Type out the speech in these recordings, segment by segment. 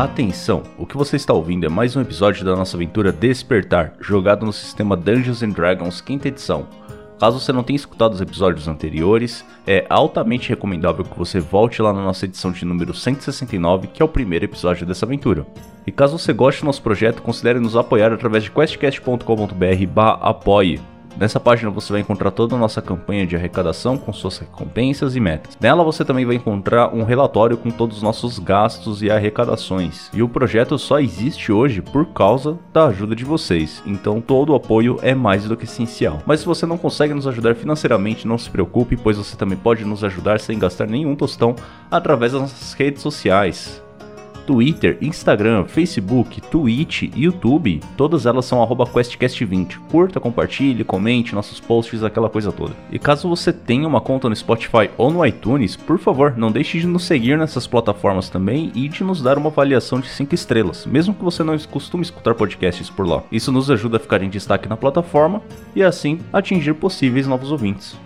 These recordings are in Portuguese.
Atenção, o que você está ouvindo é mais um episódio da nossa aventura Despertar, jogado no sistema Dungeons and Dragons quinta edição. Caso você não tenha escutado os episódios anteriores, é altamente recomendável que você volte lá na nossa edição de número 169, que é o primeiro episódio dessa aventura. E caso você goste do nosso projeto, considere nos apoiar através de questcast.com.br/apoie. Nessa página você vai encontrar toda a nossa campanha de arrecadação com suas recompensas e metas. Nela você também vai encontrar um relatório com todos os nossos gastos e arrecadações. E o projeto só existe hoje por causa da ajuda de vocês, então todo o apoio é mais do que essencial. Mas se você não consegue nos ajudar financeiramente, não se preocupe, pois você também pode nos ajudar sem gastar nenhum tostão através das nossas redes sociais. Twitter, Instagram, Facebook, Twitch, YouTube, todas elas são QuestCast20. Curta, compartilhe, comente nossos posts, aquela coisa toda. E caso você tenha uma conta no Spotify ou no iTunes, por favor, não deixe de nos seguir nessas plataformas também e de nos dar uma avaliação de 5 estrelas, mesmo que você não costume escutar podcasts por lá. Isso nos ajuda a ficar em destaque na plataforma e assim atingir possíveis novos ouvintes.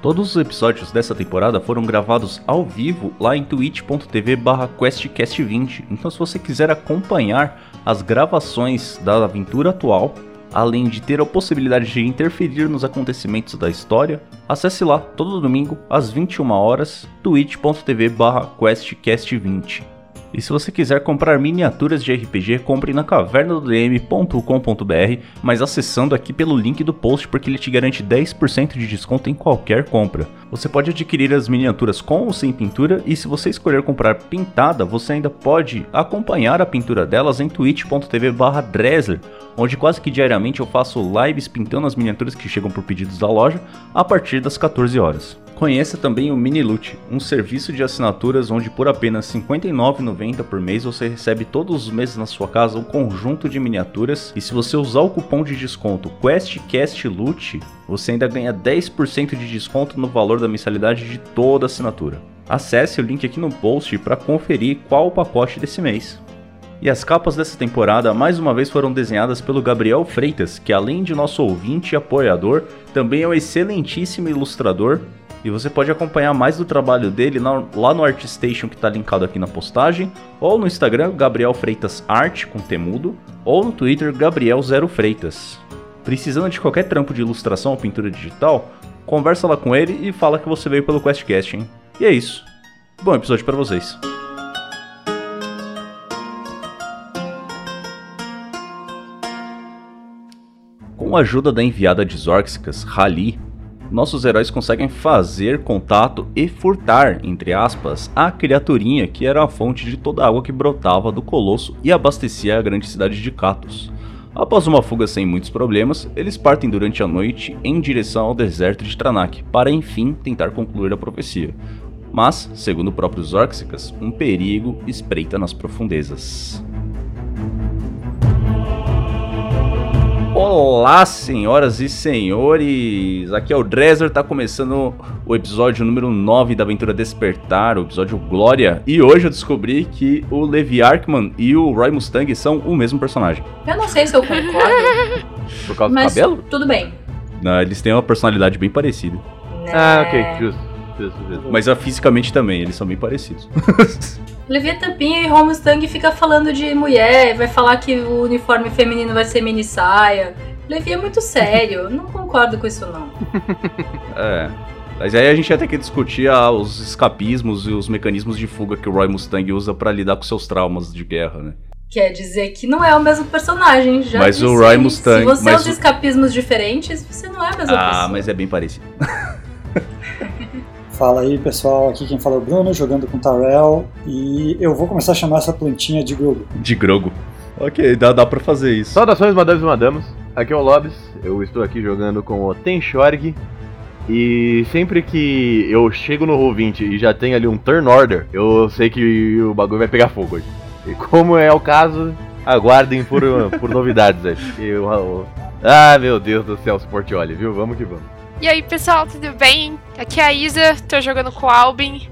Todos os episódios dessa temporada foram gravados ao vivo lá em twitch.tv questcast20. Então se você quiser acompanhar as gravações da aventura atual, além de ter a possibilidade de interferir nos acontecimentos da história, acesse lá todo domingo às 21 horas twitch.tv questcast20. E se você quiser comprar miniaturas de RPG, compre na cavernadodm.com.br, mas acessando aqui pelo link do post porque ele te garante 10% de desconto em qualquer compra. Você pode adquirir as miniaturas com ou sem pintura e se você escolher comprar pintada, você ainda pode acompanhar a pintura delas em twitch.tv/dresler, onde quase que diariamente eu faço lives pintando as miniaturas que chegam por pedidos da loja a partir das 14 horas. Conheça também o Miniloot, um serviço de assinaturas onde por apenas R$ 59,90 por mês você recebe todos os meses na sua casa um conjunto de miniaturas e se você usar o cupom de desconto QuestCastLoot, você ainda ganha 10% de desconto no valor da mensalidade de toda assinatura. Acesse o link aqui no post para conferir qual o pacote desse mês. E as capas dessa temporada mais uma vez foram desenhadas pelo Gabriel Freitas, que além de nosso ouvinte e apoiador, também é um excelentíssimo ilustrador e você pode acompanhar mais do trabalho dele lá no ArtStation que está linkado aqui na postagem, ou no Instagram Gabriel Freitas Art com temudo, ou no Twitter Gabriel Zero Freitas. Precisando de qualquer trampo de ilustração ou pintura digital, conversa lá com ele e fala que você veio pelo QuestCast, hein? E é isso. Bom episódio para vocês. Com a ajuda da enviada de Zorxicas, Rali, nossos heróis conseguem fazer contato e furtar, entre aspas, a criaturinha que era a fonte de toda a água que brotava do colosso e abastecia a grande cidade de Katos. Após uma fuga sem muitos problemas, eles partem durante a noite em direção ao deserto de Tranak para enfim tentar concluir a profecia. Mas, segundo o próprio Zorxicas, um perigo espreita nas profundezas. Olá, senhoras e senhores! Aqui é o Dresser, tá começando o episódio número 9 da Aventura Despertar, o episódio Glória. E hoje eu descobri que o Levi Arkman e o Roy Mustang são o mesmo personagem. Eu não sei se eu concordo. Por causa mas do cabelo? Tudo bem. Não, eles têm uma personalidade bem parecida. Né? Ah, ok, justo. justo, justo. Mas ah, fisicamente também, eles são bem parecidos. Levi Tampinha e Ron Mustang fica falando de mulher, vai falar que o uniforme feminino vai ser mini saia. Levi é muito sério, não concordo com isso não. É. Mas aí a gente ia ter que discutir ah, os escapismos e os mecanismos de fuga que o Roy Mustang usa pra lidar com seus traumas de guerra, né? Quer dizer que não é o mesmo personagem, já Mas o disse. Roy Mustang- Se você usa o- escapismos diferentes, você não é a mesma Ah, pessoa. mas é bem parecido. Fala aí pessoal, aqui quem fala é o Bruno, jogando com o Tarell, e eu vou começar a chamar essa plantinha de Grogu. De Grogo. Ok, dá, dá pra fazer isso. Saudações, madames e madamas. Aqui é o Lobs. Eu estou aqui jogando com o Tenshorg. E sempre que eu chego no Roll20 e já tem ali um turn order, eu sei que o bagulho vai pegar fogo hoje. E como é o caso, aguardem por, por novidades aí. eu- eu- ah, meu Deus do céu, Sportioli, viu? Vamos que vamos. E aí, pessoal, tudo bem? Aqui é a Isa, tô jogando com o Albin.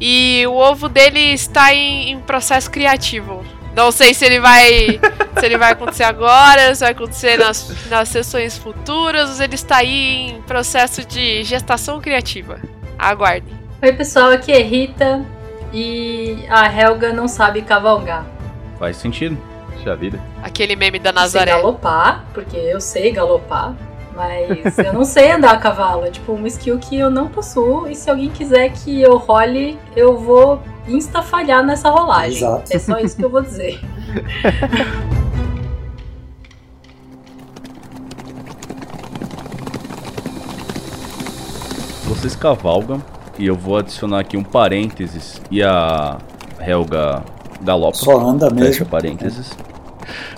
E o ovo dele está em, em processo criativo. Não sei se ele vai. se ele vai acontecer agora, se vai acontecer nas, nas sessões futuras, ou ele está aí em processo de gestação criativa. Aguardem. Oi pessoal, aqui é Rita e a Helga não sabe cavalgar. Faz sentido. Puxa vida. Aquele meme da Eu sei Nazaré. galopar, porque eu sei galopar, mas eu não sei andar a cavalo. É tipo uma skill que eu não possuo, e se alguém quiser que eu role, eu vou insta falhar nessa rolagem. Exato. É só isso que eu vou dizer. Vocês cavalgam e eu vou adicionar aqui um parênteses e a Helga galopa. Só anda Fecha mesmo. parênteses.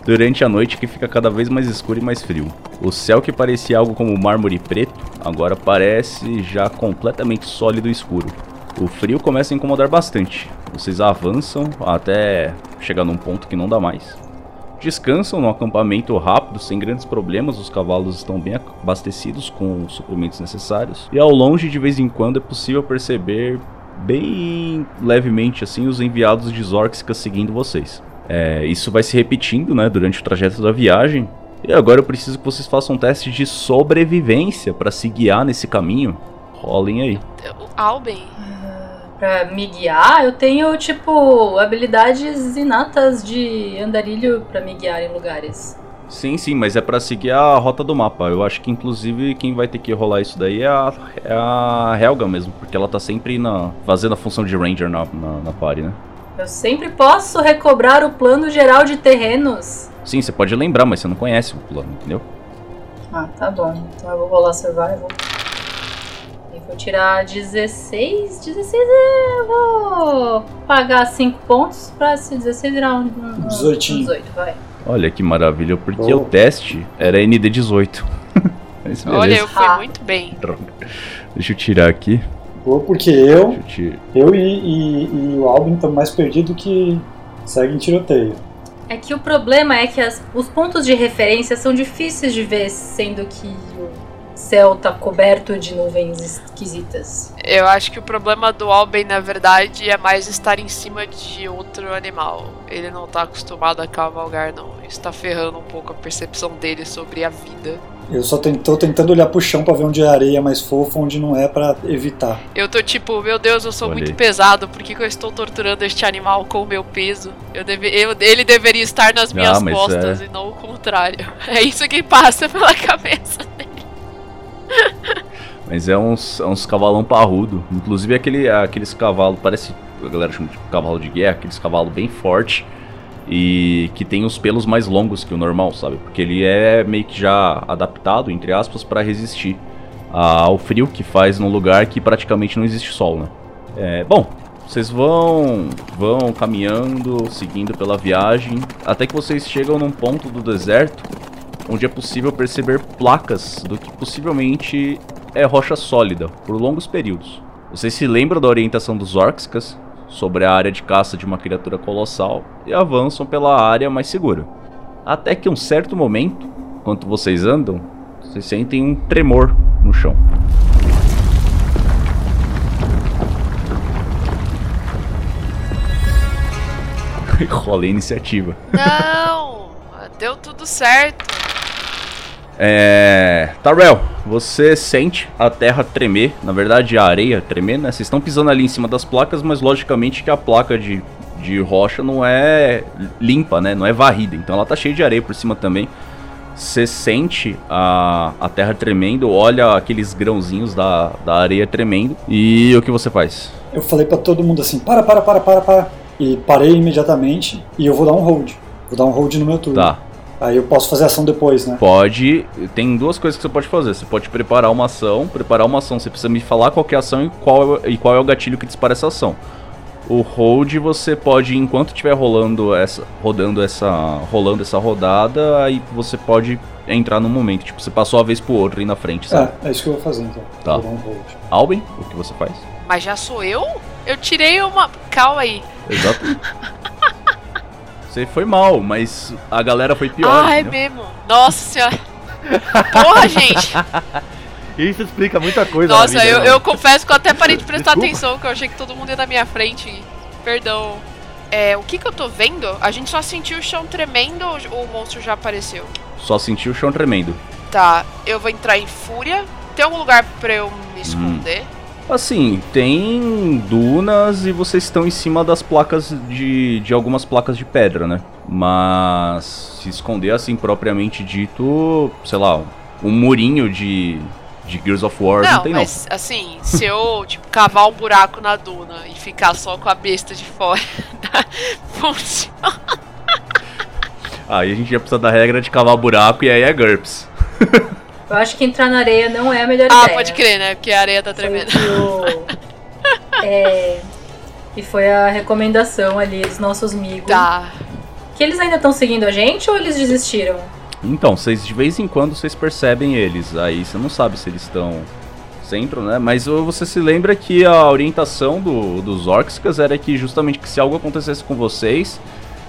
Durante a noite que fica cada vez mais escuro e mais frio. O céu que parecia algo como mármore preto, agora parece já completamente sólido e escuro. O frio começa a incomodar bastante. Vocês avançam até chegar num ponto que não dá mais. Descansam no acampamento rápido, sem grandes problemas, os cavalos estão bem abastecidos com os suprimentos necessários. E ao longe, de vez em quando, é possível perceber bem levemente assim os enviados de Zorxica seguindo vocês. É, isso vai se repetindo né, durante o trajeto da viagem. E agora eu preciso que vocês façam um teste de sobrevivência para se guiar nesse caminho. Rolem aí. O Alben. Pra me guiar, eu tenho, tipo, habilidades inatas de andarilho pra me guiar em lugares. Sim, sim, mas é pra seguir a rota do mapa. Eu acho que inclusive quem vai ter que rolar isso daí é a, é a Helga mesmo, porque ela tá sempre na, fazendo a função de Ranger na, na, na party, né? Eu sempre posso recobrar o plano geral de terrenos. Sim, você pode lembrar, mas você não conhece o plano, entendeu? Ah, tá bom. Então eu vou rolar survival. E vou tirar 16. 16 eu vou pagar 5 pontos pra esse 16 virar um, um, um 18. 18, vai. Olha que maravilha, porque Boa. o teste era ND18. Mas beleza. Olha, eu fui Ah. muito bem. Droga. Deixa eu tirar aqui. Boa, porque eu, eu e, e- e o Albin estamos mais perdidos que segue em tiroteio. É que o problema é que as- os pontos de referência são difíceis de ver, sendo que o céu tá coberto de nuvens esquisitas. Eu acho que o problema do Alben, na verdade, é mais estar em cima de outro animal. Ele não tá acostumado a cavalgar, não. Isso tá ferrando um pouco a percepção dele sobre a vida. Eu só tô tentando olhar pro chão pra ver onde é areia mais fofa, onde não é pra evitar. Eu tô tipo, meu Deus, eu sou Olha muito pesado, por que, que eu estou torturando este animal com o meu peso? Eu deve, eu- ele deveria estar nas minhas Ah, mas costas é. e não o contrário. É isso que passa pela cabeça. Mas é uns, é uns cavalão parrudo. Inclusive aquele, aqueles cavalos, parece. A galera chama de cavalo de guerra, aqueles cavalos bem forte e que tem os pelos mais longos que o normal, sabe? Porque ele é meio que já adaptado, entre aspas, para resistir ao frio que faz num lugar que praticamente não existe sol, né? É, bom, vocês vão vão caminhando, seguindo pela viagem, até que vocês chegam num ponto do deserto onde é possível perceber placas do que possivelmente é rocha sólida por longos períodos. Vocês se lembram da orientação dos Orcskas sobre a área de caça de uma criatura colossal e avançam pela área mais segura. Até que um certo momento, enquanto vocês andam, vocês sentem um tremor no chão. Rola a iniciativa. Não! Deu tudo certo. É. Tarrell, você sente a terra tremer, na verdade a areia tremer, né? Vocês estão pisando ali em cima das placas, mas logicamente que a placa de, de rocha não é limpa, né? Não é varrida, então ela tá cheia de areia por cima também. Você sente a, a terra tremendo, olha aqueles grãozinhos da, da areia tremendo, e o que você faz? Eu falei pra todo mundo assim: para, para, para, para, para. E parei imediatamente e eu vou dar um hold. Vou dar um hold no meu turno. Tá, Aí eu posso fazer ação depois, né? pode. Tem duas coisas que você pode fazer. Você pode preparar uma ação. Preparar uma ação, você precisa me falar qual que é a ação e qual, é- e qual é o gatilho que dispara essa ação. O hold você pode, enquanto estiver rolando essa, rodando essa, rolando essa rodada, aí você pode entrar no momento. Tipo, você passou a vez pro outro aí na frente, sabe? É, é isso que eu vou fazer então. Tá. Um. Alben, o que você faz? Mas já sou eu? Eu tirei uma. Calma aí. Exato. você foi mal, mas a galera foi pior. ah, é entendeu? mesmo. Nossa senhora. Porra, gente. Isso explica muita coisa. Nossa, na vida, eu, né? eu confesso que eu até parei de prestar Desculpa. atenção, que eu achei que todo mundo ia na minha frente. Perdão. É, o que que eu tô vendo? A gente só sentiu o chão tremendo ou o monstro já apareceu? Só sentiu o chão tremendo. Tá, eu vou entrar em fúria. Tem algum lugar pra eu me esconder? Assim, tem dunas e vocês estão em cima das placas de, de algumas placas de pedra, né? Mas se esconder assim propriamente dito, sei lá, um murinho de, de Gears of War não, não tem mas, não. assim, se eu tipo, cavar um buraco na duna e ficar só com a besta de fora, funciona. Aí a gente já precisa da regra de cavar buraco e aí é GURPS. Eu acho que entrar na areia não é a melhor ah, ideia. Ah, pode crer, né? Porque a areia tá tremendo. O... é... E foi a recomendação ali dos nossos amigos. Tá. Que eles ainda estão seguindo a gente ou eles desistiram? Então, vocês de vez em quando vocês percebem eles. Aí você não sabe se eles estão centro, né? Mas você se lembra que a orientação do, dos Orcskas era que justamente que se algo acontecesse com vocês,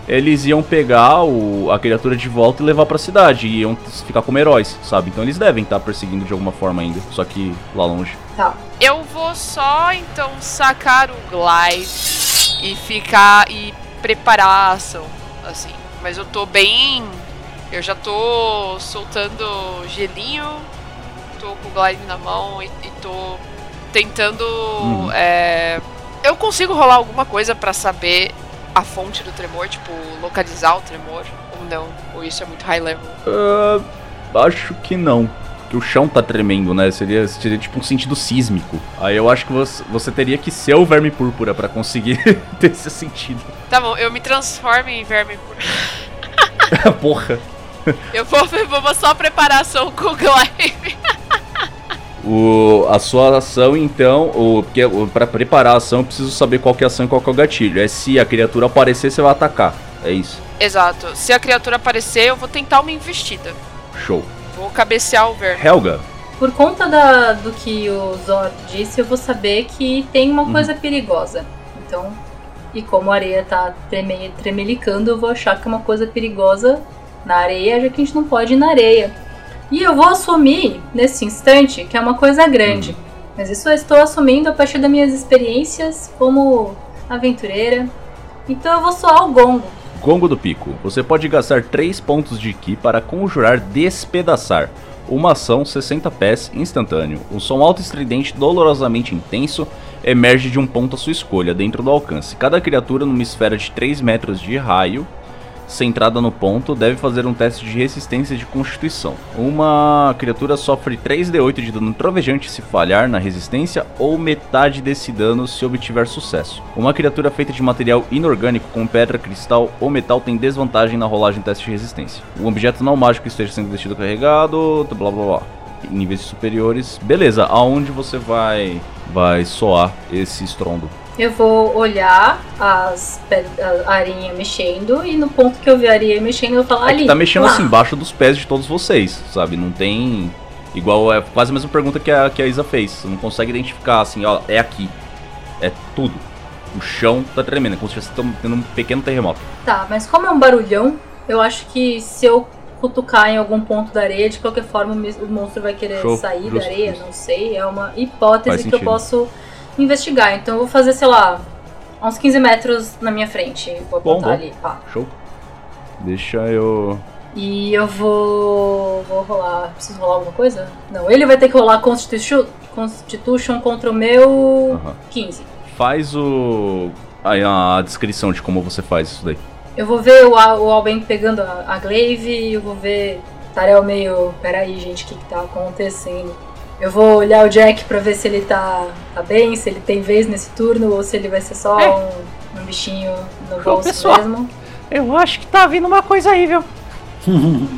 eles iam pegar o, a criatura de volta e levar para a cidade e iam ficar como heróis, sabe? Então eles devem estar perseguindo de alguma forma ainda, só que lá longe. Tá. Eu vou só então sacar o glide e ficar e preparar a ação, assim. Mas eu tô bem, eu já tô soltando gelinho, tô com o glide na mão e, e tô tentando, uhum. é... eu consigo rolar alguma coisa para saber a fonte do tremor, tipo, localizar o tremor, ou não? Ou isso é muito high level? Uh, acho que não. Que o chão tá tremendo, né? Seria, seria tipo um sentido sísmico. Aí eu acho que você, você teria que ser o verme púrpura para conseguir ter esse sentido. Tá bom, eu me transformo em verme púrpura. Porra. Eu vou, vou só preparação com o Glaive. O, a sua ação, então, o, porque para preparar a ação eu preciso saber qual que é a ação e qual que é o gatilho. É se a criatura aparecer, você vai atacar. É isso. Exato. Se a criatura aparecer, eu vou tentar uma investida. Show. Vou cabecear o verme. Helga. Por conta da, do que o Zor disse, eu vou saber que tem uma uhum. coisa perigosa. Então, e como a areia tá treme, tremelicando, eu vou achar que é uma coisa perigosa na areia, já que a gente não pode ir na areia. E eu vou assumir, nesse instante, que é uma coisa grande. Uhum. Mas isso eu estou assumindo a partir das minhas experiências como aventureira. Então eu vou soar o gongo. Gongo do Pico. Você pode gastar 3 pontos de Ki para conjurar Despedaçar. Uma ação 60 pés instantâneo. Um som alto estridente dolorosamente intenso emerge de um ponto à sua escolha, dentro do alcance. Cada criatura numa esfera de 3 metros de raio centrada no ponto, deve fazer um teste de resistência de constituição. Uma criatura sofre 3d8 de dano trovejante se falhar na resistência ou metade desse dano se obtiver sucesso. Uma criatura feita de material inorgânico com pedra, cristal ou metal tem desvantagem na rolagem de teste de resistência. Um objeto não mágico esteja sendo vestido carregado, blá blá blá. Em níveis superiores, beleza, aonde você vai vai soar esse estrondo? Eu vou olhar as a areia mexendo e no ponto que eu ver a areia mexendo eu vou falar é ali. tá mexendo lá. assim embaixo dos pés de todos vocês, sabe? Não tem igual é quase a mesma pergunta que a que a Isa fez. Você não consegue identificar assim, ó, é aqui. É tudo. O chão tá tremendo, é como se estivesse tendo um pequeno terremoto. Tá, mas como é um barulhão, eu acho que se eu cutucar em algum ponto da areia, de qualquer forma o monstro vai querer Show, sair justo, da areia, justo. não sei. É uma hipótese que eu posso investigar. Então eu vou fazer, sei lá, uns 15 metros na minha frente. Vou apontar bom, bom. ali. Pá. Show. Deixa eu. E eu vou. Vou rolar. Preciso rolar alguma coisa? Não, ele vai ter que rolar Constitution, Constitution contra o meu uh -huh. 15. Faz o. Aí a descrição de como você faz isso daí. Eu vou ver o, o Alben pegando a, a Glaive e eu vou ver. Tarel meio. Peraí, gente, o que, que tá acontecendo? Eu vou olhar o Jack pra ver se ele tá, tá bem, se ele tem vez nesse turno ou se ele vai ser só é. um, um, bichinho no bolso pessoal, mesmo. Eu acho que tá vindo uma coisa aí, viu?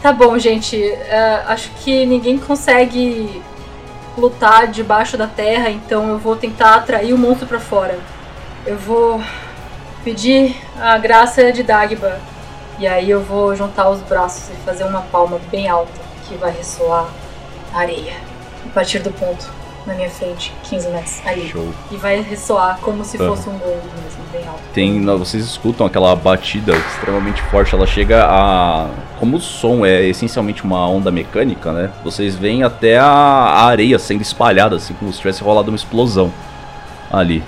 tá bom, gente. Uh, acho que ninguém consegue lutar debaixo da terra, então eu vou tentar atrair o monstro para fora. Eu vou pedir a graça de Dagba. E aí eu vou juntar os braços e fazer uma palma bem alta que vai ressoar a areia a partir do ponto na minha frente, 15 metros ali. Show. E vai ressoar como se fosse um gol mesmo, bem alto. Tem, vocês escutam aquela batida extremamente forte, ela chega a. Como o som é essencialmente uma onda mecânica, né? Vocês veem até a, a areia sendo espalhada, assim, como se tivesse rolado uma explosão ali.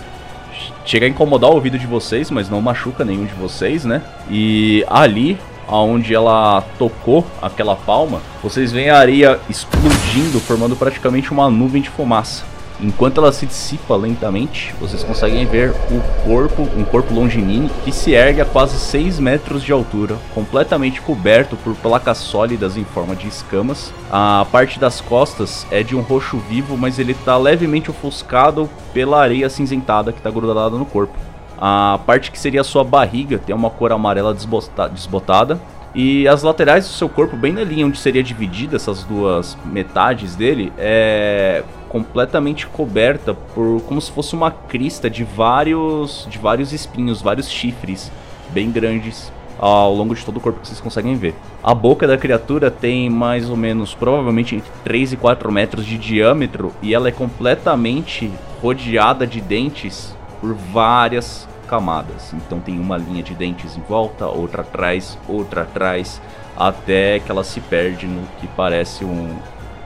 Chega a incomodar o ouvido de vocês, mas não machuca nenhum de vocês, né? E ali aonde ela tocou aquela palma, vocês veem a areia explodindo, formando praticamente uma nuvem de fumaça. Enquanto ela se dissipa lentamente, vocês conseguem ver o corpo, um corpo longínquo que se ergue a quase 6 metros de altura, completamente coberto por placas sólidas em forma de escamas. A parte das costas é de um roxo vivo, mas ele está levemente ofuscado pela areia acinzentada que está grudada no corpo. A parte que seria a sua barriga tem uma cor amarela desbota- desbotada. E as laterais do seu corpo, bem na linha onde seria dividida essas duas metades dele, é completamente coberta por como se fosse uma crista de vários de vários espinhos, vários chifres bem grandes ao longo de todo o corpo que vocês conseguem ver. A boca da criatura tem mais ou menos, provavelmente entre 3 e 4 metros de diâmetro e ela é completamente rodeada de dentes por várias camadas. Então tem uma linha de dentes em volta, outra atrás, outra atrás, até que ela se perde no que parece um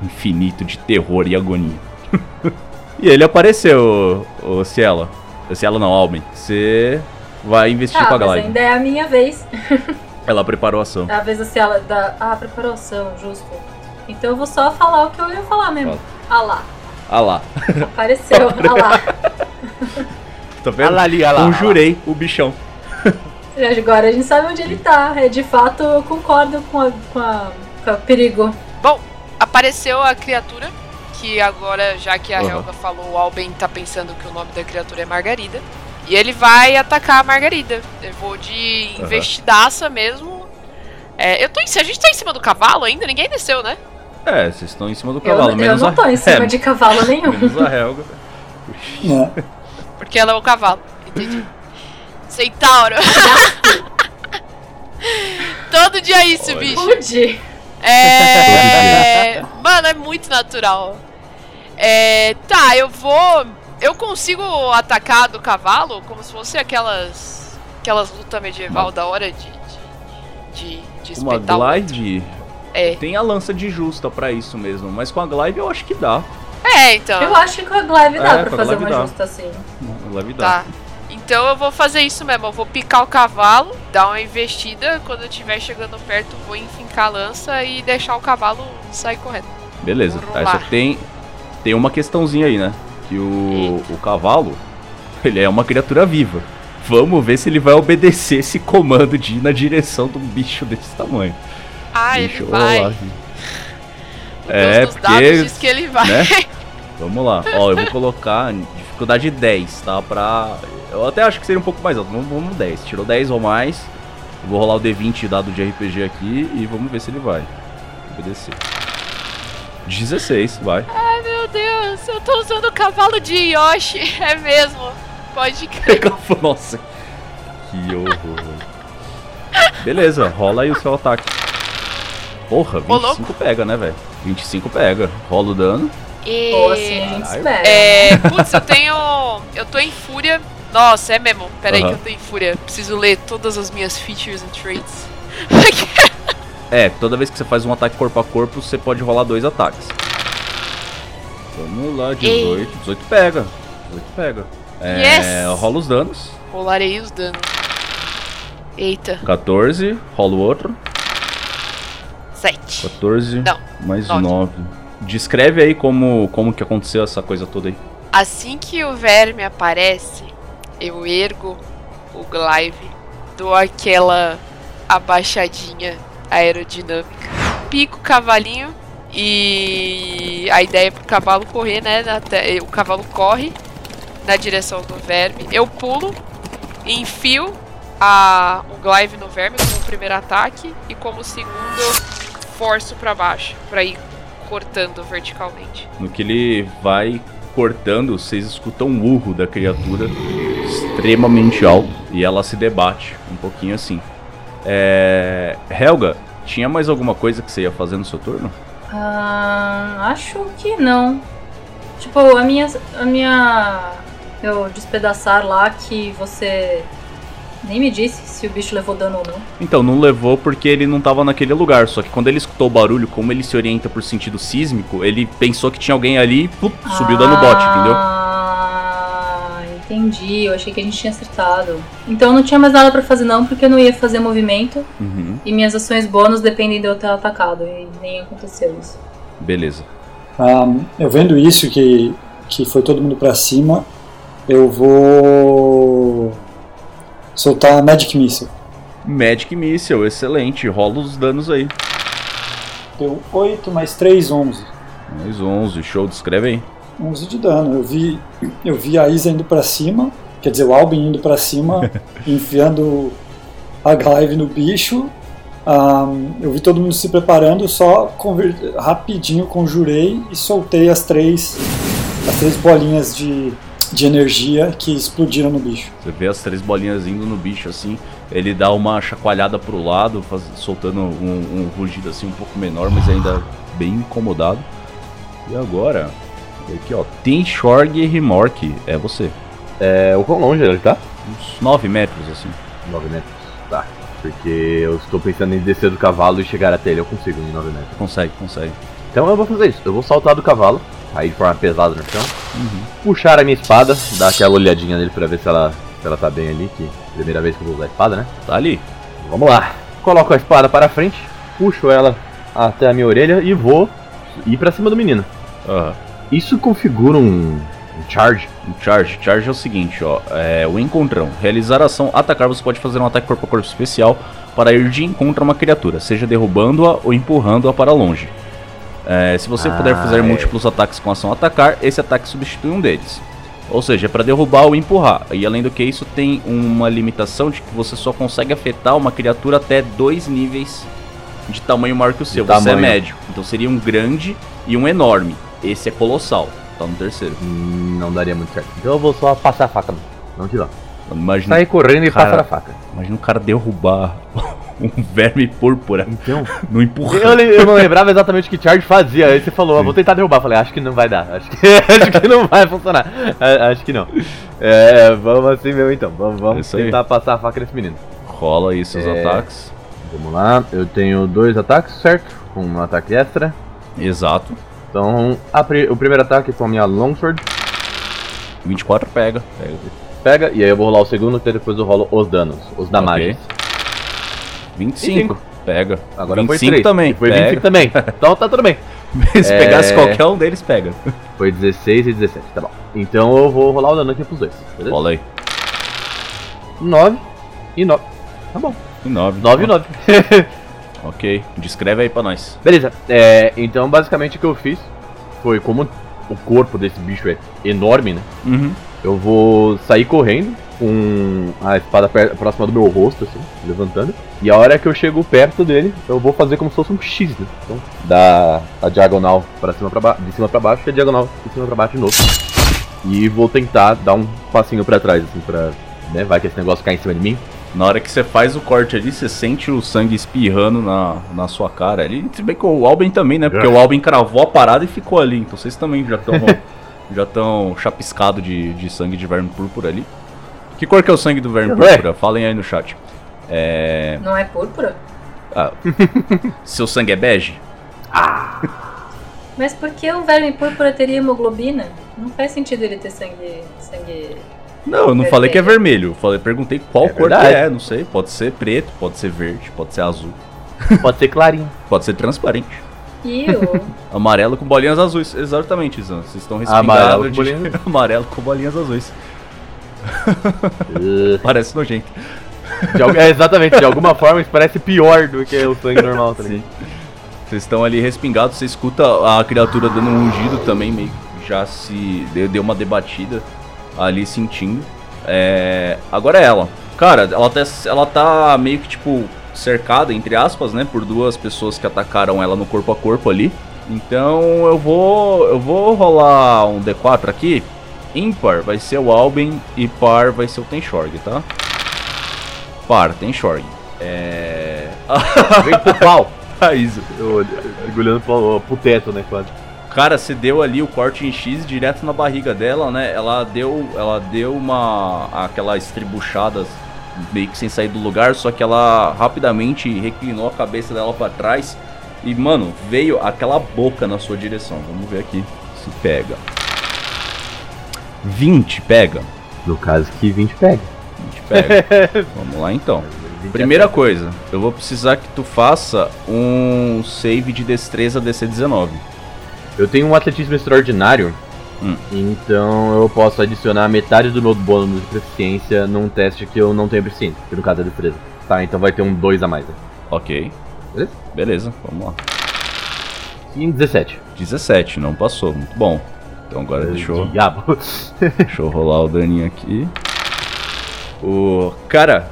infinito de terror e agonia. e ele apareceu, o Ciela. Ciela não, Alben. Você vai investir Tá, com a mas Glide. ainda é a minha vez. Ela preparou a ação. É a vez assim, ela da. Ah, preparação, justo. Então eu vou só falar o que eu ia falar mesmo. Ah lá, Ah lá. apareceu, ah lá. Tá vendo? Olha lá ali, olha lá. Conjurei o bichão. Agora a gente sabe onde ele tá. É, de fato, eu concordo com, a, com, a, com o perigo. Bom, apareceu a criatura, que agora, já que a Aham. Helga falou, o Alben tá pensando que o nome da criatura é Margarida. E ele vai atacar a Margarida. Eu vou de Aham. investidaça mesmo. É, eu tô em, a gente tá em cima do cavalo ainda? Ninguém desceu, né? É, vocês estão em cima do Eu, cavalo. eu menos não a... tô em cima é, de cavalo nenhum. Menos a Helga. Né? Porque ela é o cavalo. Entendi. Centauro. Todo dia isso, Olha. bicho. Pude. É. Mano, é muito natural. É. Tá, eu vou. Eu consigo atacar do cavalo como se fosse aquelas. Aquelas lutas medieval da hora de. de, de, de Uma glide É. tem a lança de justa pra isso mesmo, mas com a glide eu acho que dá. É, então. Eu acho que com a Glaive dá É, pra fazer Glaive uma dá. justa assim. A glide dá. Tá. Então eu vou fazer isso mesmo. Eu vou picar o cavalo, dar uma investida. Quando eu estiver chegando perto, vou enfincar a lança e deixar o cavalo sair correndo. Beleza. Aí só tem, tem uma questãozinha aí, né? Que o, o cavalo, ele é uma criatura viva. Vamos ver se ele vai obedecer esse comando de ir na direção de um bicho desse tamanho. Ah, Deixa ele vai. O É, Deus dos porque, dados diz que ele vai. né? Vamos lá. Ó, eu vou colocar dificuldade 10, tá? Pra. Eu até acho que seria um pouco mais alto. Vamos, vamos 10. Tirou 10 ou mais. Eu vou rolar o D20 dado de RPG aqui e vamos ver se ele vai. Obedecer. 16, vai. Ai meu Deus, eu tô usando o cavalo de Yoshi. É mesmo. Pode crer. Nossa. Que horror. Beleza, rola aí o seu ataque. Porra, Ô, louco. 25 pega, né, velho? 25 pega. Rola o dano. E... Ou assim a gente Caralho. espera. É. Putz, eu tenho. Eu tô em fúria. Nossa, é mesmo. Pera aí que eu tô em fúria. Preciso ler todas as minhas features and traits. É, toda vez que você faz um ataque corpo a corpo, você pode rolar dois ataques. Vamos lá, 18. 18 pega. 18 pega. É, Yes! rola os danos. Rolarei os danos. Eita, 14, rola o outro. 7. 14, Não, mais nove. 9. Descreve aí como, como que aconteceu essa coisa toda aí. Assim que o verme aparece, eu ergo o glaive, dou aquela abaixadinha aerodinâmica, pico o cavalinho e a ideia é pro cavalo correr, né? O cavalo corre na direção do verme. Eu pulo, enfio a, o glaive no verme como primeiro ataque e como segundo forço pra baixo, pra ir cortando verticalmente. No que ele vai cortando, vocês escutam um urro da criatura extremamente alto e ela se debate um pouquinho assim. É... Helga, tinha mais alguma coisa que você ia fazer no seu turno? Ah, acho que não. Tipo, a minha. A minha. Meu despedaçar lá que você nem me disse se o bicho levou dano ou não. Então, não levou porque ele não tava naquele lugar. Só que quando ele escutou o barulho, como ele se orienta por sentido sísmico, ele pensou que tinha alguém ali e pum, subiu dando bote, entendeu? Ah, Entendi, eu achei que a gente tinha acertado. Então eu não tinha mais nada pra fazer não, porque eu não ia fazer movimento. Uhum. E minhas ações bônus dependem de eu ter atacado. E nem aconteceu isso. Beleza. Ah, eu vendo isso, que, que foi todo mundo pra cima, eu vou soltar Magic Missile. Magic Missile, excelente. Rola os danos aí. Deu 8 mais 3, 11. Mais 11, show, descreve aí. 11 de dano. Eu vi, eu vi a Isa indo pra cima, quer dizer, o Albin indo pra cima, enfiando a Glaive no bicho. Ah, eu vi todo mundo se preparando, só rapidinho conjurei e soltei as três, as três bolinhas de, de energia que explodiram no bicho. Você vê as três bolinhas indo no bicho assim. Ele dá uma chacoalhada pro lado, faz- soltando um, um rugido assim um pouco menor, mas ainda bem incomodado. E agora, aqui ó, tem Shorg e Remorque, é você. É, o quão longe ele tá? Uns 9 metros assim. 9 metros. Tá. Porque eu estou pensando em descer do cavalo e chegar até ele. Eu consigo em 9 metros. Consegue, consegue. Então eu vou fazer isso. Eu vou saltar do cavalo, aí de forma pesada no chão, puxar a minha espada, dar aquela olhadinha nele pra ver se ela, se ela tá bem ali, que primeira vez que eu vou usar a espada, né? Tá ali. Vamos lá. Coloco a espada para frente, puxo ela até a minha orelha e vou ir pra cima do menino. Aham. Isso configura um, um charge? O Charge. Charge é o seguinte, ó. É o encontrão. Realizar a ação atacar, você pode fazer um ataque corpo a corpo especial para ir de encontro a uma criatura, seja derrubando-a ou empurrando-a para longe. É, se você Ah, puder fazer é. múltiplos ataques com ação atacar, esse ataque substitui um deles. Ou seja, é para derrubar ou empurrar. E além do que isso, tem uma limitação de que você só consegue afetar uma criatura até dois níveis de tamanho maior que o seu. Você é tamanho. médio. Então seria um grande e um enorme. Esse é colossal. Tá no terceiro. Hum, Não daria muito certo. Então eu vou só passar a faca. Não de lá. Imagina Sair correndo e Cara. passar a faca. Imagina o cara derrubar um verme púrpura Então. no empurrão. Eu, eu não lembrava exatamente o que Charge fazia. Aí você falou, ah, vou tentar derrubar. Eu Falei, acho que não vai dar. Acho que, acho que não vai funcionar. Acho que não. É, vamos assim mesmo então. Vamos, vamos aí. tentar passar a faca nesse menino. Rola aí seus É. ataques. Vamos lá. Eu tenho dois ataques, certo? Com um ataque extra. Exato. Então, a o primeiro ataque com a minha Longsword. 24 pega. pega. Pega, e aí eu vou rolar o segundo, e depois eu rolo os danos, os damages. 25. Pega. Agora foi 25 3. também. E foi pega. 25 também. Então tá tudo bem. Se É. pegasse qualquer um deles, pega. Foi 16 e 17, tá bom. Então eu vou rolar o dano aqui pros dois. Beleza? Rola aí. 9 e 9. Tá bom. E 9. 9 e 9. Ok. Descreve aí pra nós. Beleza. É, então basicamente o que eu fiz foi como o corpo desse bicho é enorme, né? Uhum. Eu vou sair correndo com a espada próxima do meu rosto, assim, levantando. E a hora que eu chego perto dele, eu vou fazer como se fosse um X, né? Então, da a diagonal para cima para baixo, de cima para baixo e a diagonal de cima para baixo de novo. E vou tentar dar um passinho para trás, assim, pra. Né, vai que esse negócio cai em cima de mim. Na hora que você faz o corte ali, você sente o sangue espirrando na, na sua cara ali. Se bem que o Albin também, né? Porque É. o Albin cravou a parada e ficou ali. Então vocês também já estão já estão chapiscados de, de sangue de verme púrpura ali. Que cor que é o sangue do verme púrpura? Falem aí no chat. É. Não é púrpura? ah, seu sangue é bege? Mas por que um verme púrpura teria hemoglobina? Não faz sentido ele ter sangue. sangue. Não, eu não falei que é vermelho. Eu falei, perguntei qual É cor que é, não sei. Pode ser preto, pode ser verde, pode ser azul, Pode ser clarinho. pode ser transparente. Amarelo com bolinhas azuis. Exatamente, Zan. Vocês estão Amarelo respingados com de bolinhas- amarelo com bolinhas azuis. Parece nojento. de al- é, exatamente, de alguma forma isso parece pior do que o sangue normal, tá ligado? Vocês estão ali respingados, você escuta a criatura dando um rugido também, meio que já se deu, deu uma debatida ali sentindo. É, agora é ela. Cara, ela tá, ela tá meio que tipo cercada, entre aspas, né, por duas pessoas que atacaram ela no corpo a corpo ali. Então eu vou eu vou rolar um D4 aqui. Ímpar vai ser o Albin e par vai ser o Tenshorg, tá? Par, Tenshorg. É. Vem pro pau. A Isa. Eu, olhando pro, pro teto, né, quase. Cara, você deu ali o corte em X direto na barriga dela, né? Ela deu, ela deu uma aquela estribuchada meio que sem sair do lugar, só que ela rapidamente reclinou a cabeça dela pra trás e, mano, veio aquela boca na sua direção. Vamos ver aqui se pega. 20 pega. No caso que 20 pega. A gente pega. Vamos lá então. 20 Primeira coisa, eu vou precisar que tu faça um save de destreza DC19. Eu tenho um atletismo extraordinário, Hum. então eu posso adicionar metade do meu bônus de proficiência num teste que eu não tenho proficiência, que no caso é destreza. Tá, então vai ter um 2 a mais. né? Ok. Beleza? Beleza, vamos lá. E em 17. 17, não passou. Muito bom. Então agora deixa eu, Diabo. deixa eu rolar o daninho aqui. O. Cara,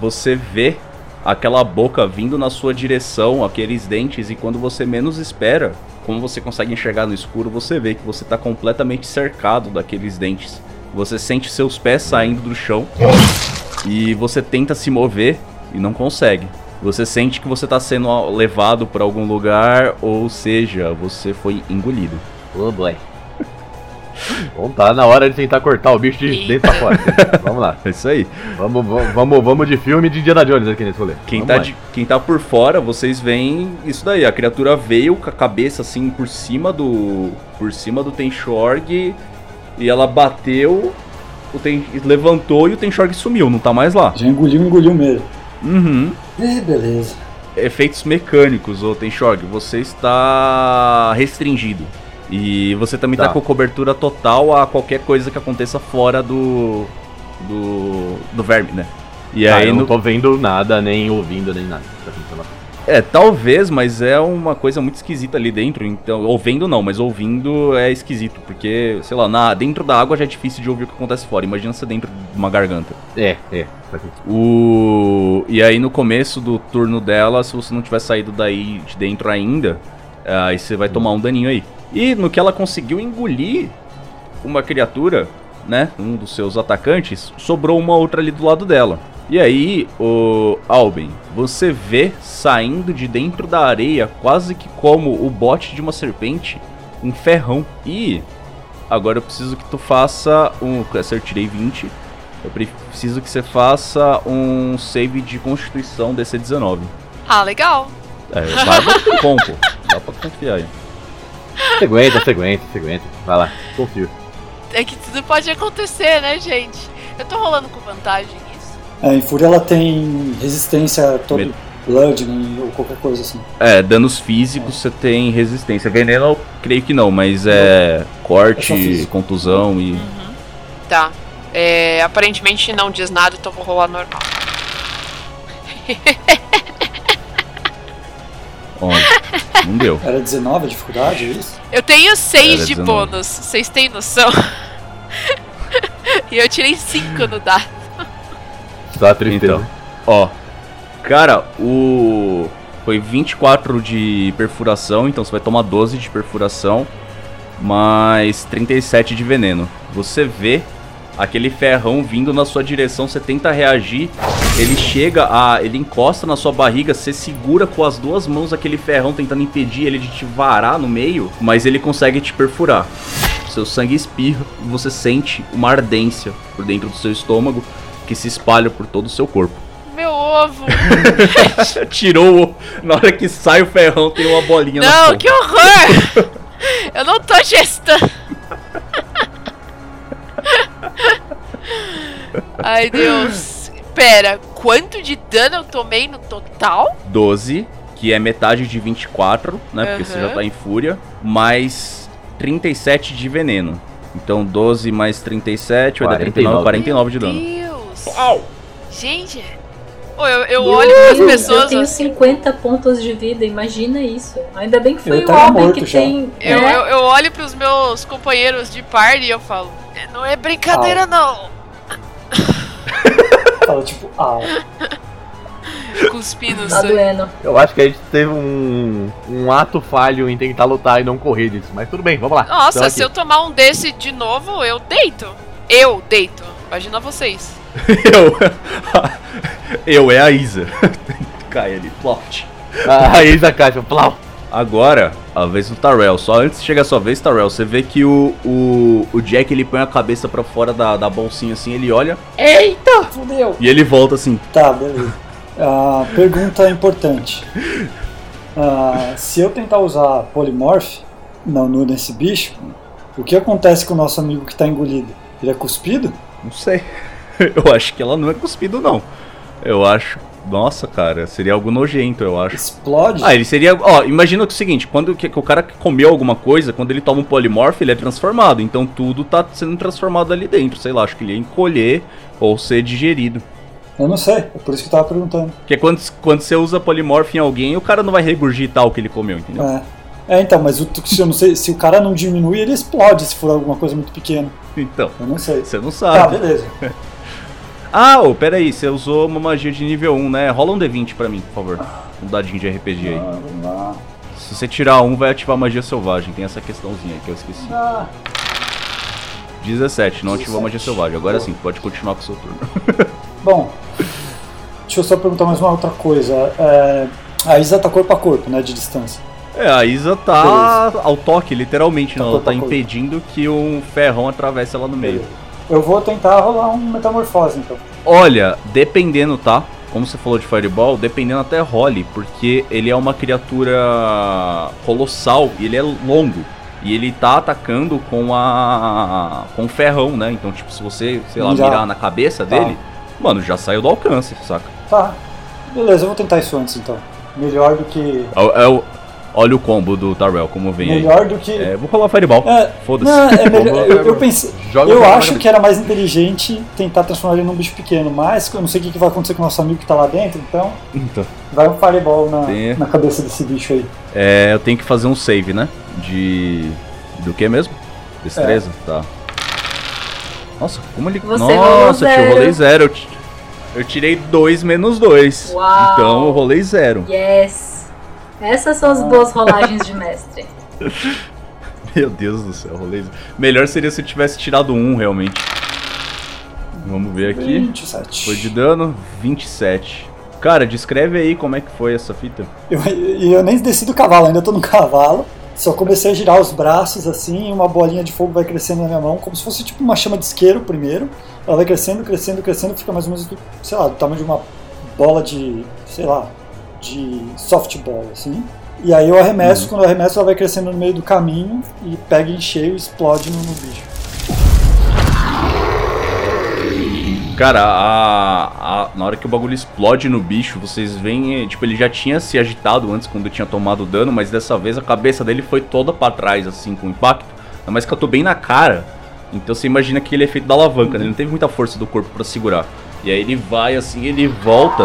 você vê aquela boca vindo na sua direção, aqueles dentes, e quando você menos espera, como você consegue enxergar no escuro, você vê que você tá completamente cercado daqueles dentes. Você sente seus pés saindo do chão e você tenta se mover e não consegue. Você sente que você tá sendo levado para algum lugar, ou seja, você foi engolido. oh boy. Bom, tá na hora de tentar cortar o bicho de Eita. dentro pra fora. vamos lá. É isso aí. Vamos, vamos, vamos, de filme de Indiana Jones aqui nesse rolê. Quem Vamos tá, de- quem tá por fora, vocês veem isso daí. A criatura veio com a cabeça assim por cima do. Por cima do Tenshorg. E ela bateu. O Ten, levantou e o Tenshorg sumiu, não tá mais lá. Já engoliu, engoliu mesmo. Uhum. E beleza. Efeitos mecânicos, ô Tenshorg. Você está restringido. E você também tá. Tá. com cobertura total a qualquer coisa que aconteça fora do. Do. Do verme, né? E Tá, aí eu no, não tô vendo nada, nem ouvindo, nem nada. Tá. É, talvez, mas é uma coisa muito esquisita ali dentro. Então, ouvindo não, mas ouvindo é esquisito, porque, sei lá, na, dentro da água já é difícil de ouvir o que acontece fora. Imagina você dentro de uma garganta. É, é. tá. O e aí no começo do turno dela, se você não tiver saído daí de dentro ainda, aí você vai tomar um daninho aí. E no que ela conseguiu engolir uma criatura, né, um dos seus atacantes, sobrou uma outra ali do lado dela. E aí, o Alben, você vê saindo de dentro da areia, quase que como o bote de uma serpente, um ferrão. E agora eu preciso que tu faça um, essa eu tirei 20. Eu pre- preciso que você faça um save de constituição DC19. Ah, legal. É, barba bom, pô. Dá pra confiar aí. Você aguenta, você aguenta, você aguenta. Vai lá, confio. É que tudo pode acontecer, né, gente? Eu tô rolando com vantagem isso. É, em Fúria ela tem resistência a todo Medo. bludgeoning ou qualquer coisa assim. É, danos físicos você tem resistência. Veneno eu creio que não, mas é É corte, físico. contusão e. Tá. É, aparentemente não diz nada, então vou rolar normal. 11. Não deu. Era 19 a dificuldade, é isso? Eu tenho 6 Era de 19. bônus, vocês têm noção? e eu tirei 5 no dado. A tristeza. Então, ó. Cara, o. Foi 24 de perfuração, então você vai tomar 12 de perfuração, mais 37 de veneno. Você vê aquele ferrão vindo na sua direção, você tenta reagir, ele chega a. ele encosta na sua barriga, você segura com as duas mãos aquele ferrão tentando impedir ele de te varar no meio, mas ele consegue te perfurar. Seu sangue espirra e você sente uma ardência por dentro do seu estômago que se espalha por todo o seu corpo. Meu ovo! Tirou o... Na hora que sai o ferrão, tem uma bolinha na não, que horror! Eu não tô gestando. Ai, Deus. Pera, quanto de dano eu tomei no total? 12, que é metade de 24, né? Porque você já tá em fúria. Mais 37 de veneno. Então 12 mais 37 vai dar 39, 49 de dano. Meu Deus! Au! Gente, eu, eu olho pras Deus, pessoas. Eu tenho assim, 50 pontos de vida, imagina isso. Ainda bem que foi o morto que já. tem. eu, né? eu, eu olho pros meus companheiros de par e eu falo: "É, Não é brincadeira, não. Fala tipo, au. Cuspi no Tá doendo. Eu acho que a gente teve um, um ato falho em tentar lutar e não correr disso. Mas tudo bem, vamos lá. Nossa, Tamo se aqui. eu tomar um desse de novo, eu deito. Eu deito. Imagina vocês. Eu. Eu, é a Isa. Cai ali, plot. A da caixa, plau. Agora, a vez do Tarell. Só antes de chegar a sua vez, Tarell, você vê que o, o, o Jack ele põe a cabeça pra fora da, da bolsinha assim, ele olha Eita, fudeu. e ele volta assim. Tá, beleza. Ah, pergunta importante. Ah, se eu tentar usar Polymorph não, nesse bicho, o que acontece com o nosso amigo que tá engolido? Ele é cuspido? Não sei. Eu acho que ela não é cuspido, não. Eu acho. Nossa, cara, seria algo nojento, eu acho. Explode? Ah, ele seria. Ó, imagina o seguinte: quando que, que o cara que comeu alguma coisa, quando ele toma um polimorfo, ele é transformado. Então tudo tá sendo transformado ali dentro. Sei lá, acho que ele ia encolher ou ser digerido. Eu não sei, é por isso que eu tava perguntando. Porque quando, quando você usa polimorfo em alguém, o cara não vai regurgitar o que ele comeu, entendeu? É. É, então, mas o, se eu não sei, se o cara não diminui, ele explode se for alguma coisa muito pequena. Então, Eu não sei. você não Tá, sabe. beleza. Ah, ô, pera aí, você usou uma magia de nível 1, né? Rola um D20 pra mim, por favor. Um dadinho de RPG aí. Ah, vamos lá. Se você tirar um, vai ativar magia selvagem. Tem essa questãozinha aí que eu esqueci. Ah, 17, não ativou a magia 17. selvagem. Agora sim, pode continuar com o seu turno. bom, deixa eu só perguntar mais uma outra coisa. É, a Isa tá corpo a corpo, né, de distância. É, a Isa tá ao toque, literalmente, Tá não. Ela tá a corpo. impedindo que um ferrão atravesse ela no meio. Eu vou tentar rolar um metamorfose, então. Olha, dependendo, tá? Como você falou de Fireball, dependendo até role, porque ele é uma criatura colossal e ele é longo. E ele tá atacando com a. com o ferrão, né? Então, tipo, se você, sei lá, Já. mirar na cabeça Tá. dele, mano, já saiu do alcance, saca? Tá. Beleza, eu vou tentar isso antes, então. Melhor do que. É, é o- olha o combo do Tarrell, como vem aí. Melhor do que. É, vou rolar Fireball. É, Foda-se. É melhor. Eu, eu pensei. Joga eu o acho que era mais inteligente tentar transformar ele num bicho pequeno, mas eu não sei o que vai acontecer com o nosso amigo que tá lá dentro, então Então. vai um fireball na, Tem. na cabeça desse bicho aí. É, eu tenho que fazer um save, né? De. Do que mesmo? Destreza? Tá. Nossa, como ele. Você Nossa, tio, eu rolei zero. Eu, ti- eu tirei 2 menos 2. Uau. Então eu rolei zero. Yes! Essas são as boas rolagens de mestre. Meu Deus do céu, rolei. Melhor seria se eu tivesse tirado um, realmente. Vamos ver aqui. 27. Foi de dano, 27. Cara, descreve aí como é que foi essa fita. Eu, e eu nem desci do cavalo, ainda tô no cavalo. Só comecei a girar os braços assim, e uma bolinha de fogo vai crescendo na minha mão, como se fosse tipo uma chama de isqueiro primeiro. Ela vai crescendo, crescendo, crescendo, fica mais ou menos, do, sei lá, do tamanho de uma bola de, sei lá, de softball, assim. E aí eu arremesso, quando eu arremesso ela vai crescendo no meio do caminho e pega em cheio e explode no, no bicho. Cara, a, a- na hora que o bagulho explode no bicho, vocês veem, eh, tipo, ele já tinha se agitado antes quando tinha tomado dano, mas dessa vez a cabeça dele foi toda pra trás, assim, com impacto. Ainda mais que eu tô bem na cara. Então você imagina aquele efeito da alavanca, né? Ele não teve muita força do corpo pra segurar. E aí ele vai assim, ele volta,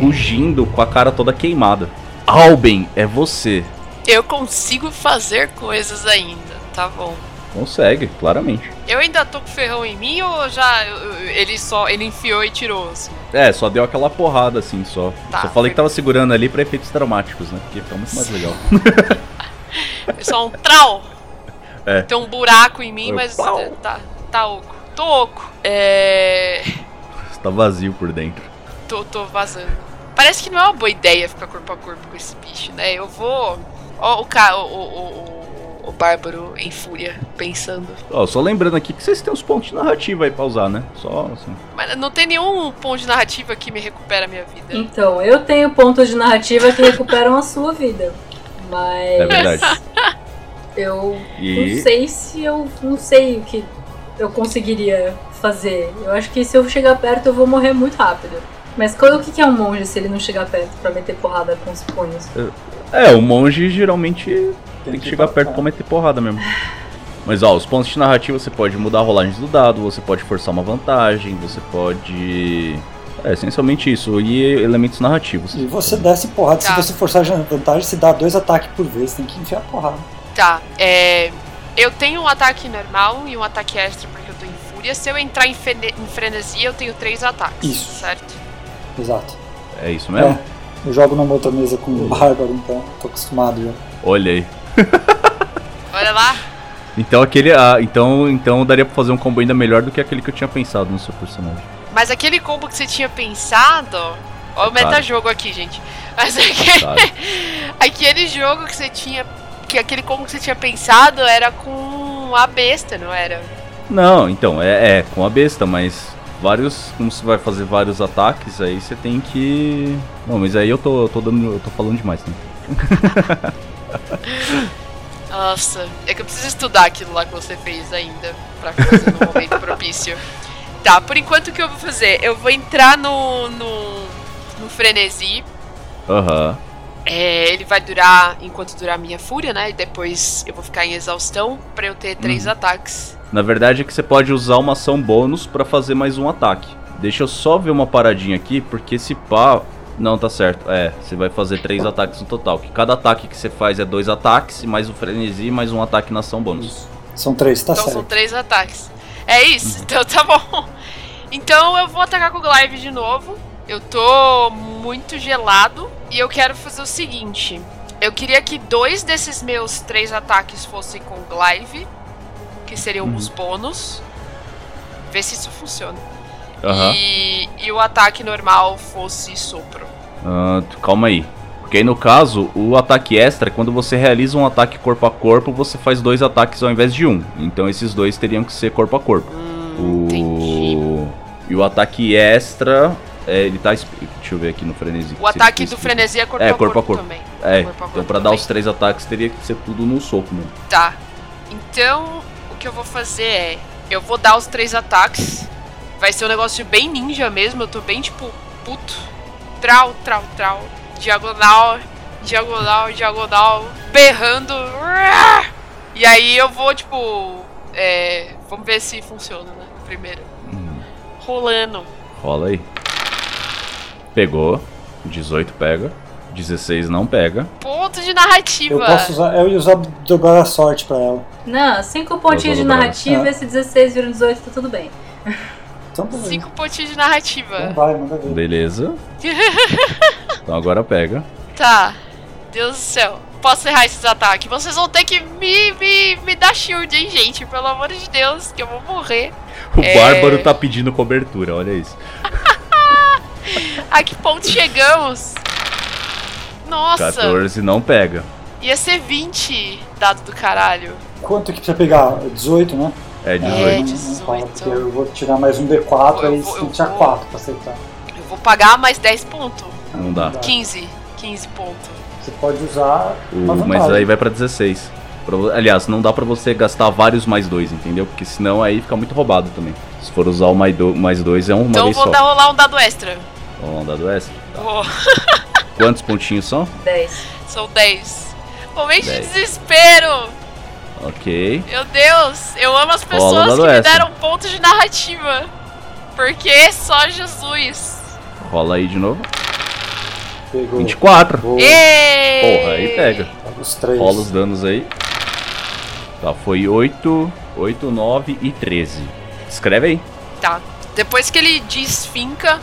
rugindo com a cara toda queimada. Alben, é você. Eu consigo fazer coisas ainda, tá bom. Consegue, claramente. Eu ainda tô com o ferrão em mim ou já eu- eu- ele só ele enfiou e tirou assim? É, só deu aquela porrada assim, só. Tá, só falei foi- que tava segurando ali pra efeitos dramáticos, né? Porque fica muito mais legal. É só um trau. É. Tem um buraco em mim, É, mas pau. tá tá oco. Tô oco. É, tá vazio por dentro. tô tô vazando. Parece que não é uma boa ideia ficar corpo a corpo com esse bicho, né? Eu vou Ó, o cara, o, o, o, o bárbaro em fúria pensando. Ó, só lembrando aqui que vocês têm os pontos de narrativa aí pra usar, né? Só assim. Mas não tem nenhum ponto de narrativa que me recupera a minha vida. Então, eu tenho pontos de narrativa que recuperam a sua vida. Mas É verdade. eu E- não sei se eu não sei o que eu conseguiria fazer. Eu acho que se eu chegar perto eu vou morrer muito rápido. Mas qual, o que é um monge se ele não chegar perto pra meter porrada com os punhos? É, o monge geralmente tem que chegar perto pra meter porrada mesmo. Mas ó, os pontos de narrativa você pode mudar a rolagem do dado, você pode forçar uma vantagem, você pode. É, essencialmente isso. E elementos narrativos. E você desce porrada. Tá. Se você forçar a vantagem, você dá dois ataques por vez. Tem que enfiar porrada. Tá, é. Eu tenho um ataque normal e um ataque extra porque fúria. Se eu entrar em, fene- em frenesia, eu tenho três ataques. Isso. Certo? Exato. É isso mesmo? É, eu jogo numa outra mesa com o Bárbaro, então tô acostumado já. Olha aí. Olha lá. Então aquele. Ah, então, então daria pra fazer um combo ainda melhor do que aquele que eu tinha pensado no seu personagem. Mas aquele combo que você tinha pensado. Ó, o Cara. metajogo aqui, gente. Mas aquele, Sabe? aquele jogo que você tinha. Que aquele combo que você tinha pensado era com a besta, não era? Não, então, é, é com a besta, mas vários. Como você vai fazer vários ataques, aí você tem que. Não, mas aí eu tô, eu tô dando. Eu tô falando demais, né? Nossa, é que eu preciso estudar aquilo lá que você fez ainda pra fazer no momento propício. Tá, por enquanto o que eu vou fazer? Eu vou entrar no. no. no frenesi. Aham. É, ele vai durar enquanto durar a minha fúria, né? E depois eu vou ficar em exaustão pra eu ter três ataques. Na verdade é que você pode usar uma ação bônus pra fazer mais um ataque. Deixa eu só ver uma paradinha aqui, porque esse pá. Não, tá certo. É, você vai fazer três ataques no total. Que cada ataque que você faz é dois ataques, mais o frenesi, mais um ataque na ação bônus. São três, tá então certo. são três ataques. É isso, então tá bom. Então eu vou atacar com o Glaive de novo. Eu tô muito gelado e eu quero fazer o seguinte. Eu queria que dois desses meus três ataques fossem com Glaive, que seriam os bônus. Ver se isso funciona. Aham. E, e o ataque normal fosse sopro. Ah, calma aí. Porque aí no caso, o ataque extra, quando você realiza um ataque corpo a corpo, você faz dois ataques ao invés de um. Então esses dois teriam que ser corpo a corpo. Hum, entendi. O... E o ataque extra, é, ele tá. Deixa eu ver aqui no frenesi. O ataque do frenesi é corpo, É, a, corpo corpo a corpo. também. É, Corpo então pra dar também. os três ataques teria que ser tudo no soco mesmo. Tá. Então, o que eu vou fazer é. Eu vou dar os três ataques. Vai ser um negócio bem ninja mesmo. Eu tô bem tipo, puto. Trau, trau, trau. Diagonal, diagonal, diagonal. Berrando. E aí eu vou, tipo. É. Vamos ver se funciona, né? Primeiro. Hum, Rolando. rola aí. Pegou. 18 pega. 16 não pega. Ponto de narrativa. Eu posso usar. Eu ia usar dobrar a sorte pra ela. Não, cinco pontinhos de narrativa, Ah. esse 16 vira um 18, tá tudo bem. Então. Cinco pontinhos de Então narrativa. vai, manda ver. Beleza. Então agora pega. Tá. Deus do céu. Posso errar esses ataques? Vocês vão ter que me, me, me dar shield, hein, gente? Pelo amor de Deus, que eu vou morrer. O É. Bárbaro tá pedindo cobertura, olha isso. A que ponto chegamos? Nossa, 14 não pega. ia ser 20 dado do caralho. Quanto que precisa pegar? 18, né? É É, 18. não 18. fala, porque eu vou tirar mais um D4, Eu aí vou- você tem que tirar vou- 4 pra aceitar. Eu vou pagar mais 10 pontos. Não dá. 15. 15 pontos. Você pode usar vantagem. mas aí vai pra 16. Pra vo- aliás, não dá pra você gastar vários mais dois, entendeu? Porque senão aí fica muito roubado também. Se for usar o mais, do, mais dois, é uma Então eu vez vou só. dar rolar um dado extra. Vamos dar do extra. Vou. Quantos pontinhos são? 10. São 10. Momento de 10. desespero. Ok. Meu Deus, eu amo as pessoas que me deram pontos de narrativa. Porque só Jesus. Rola aí de novo. Pegou. 24. Boa. Porra, aí pega. Pega os três. Rola os danos aí. Tá, foi 8, 8, 9 e 13. Escreve aí. Tá. Depois que ele desfinca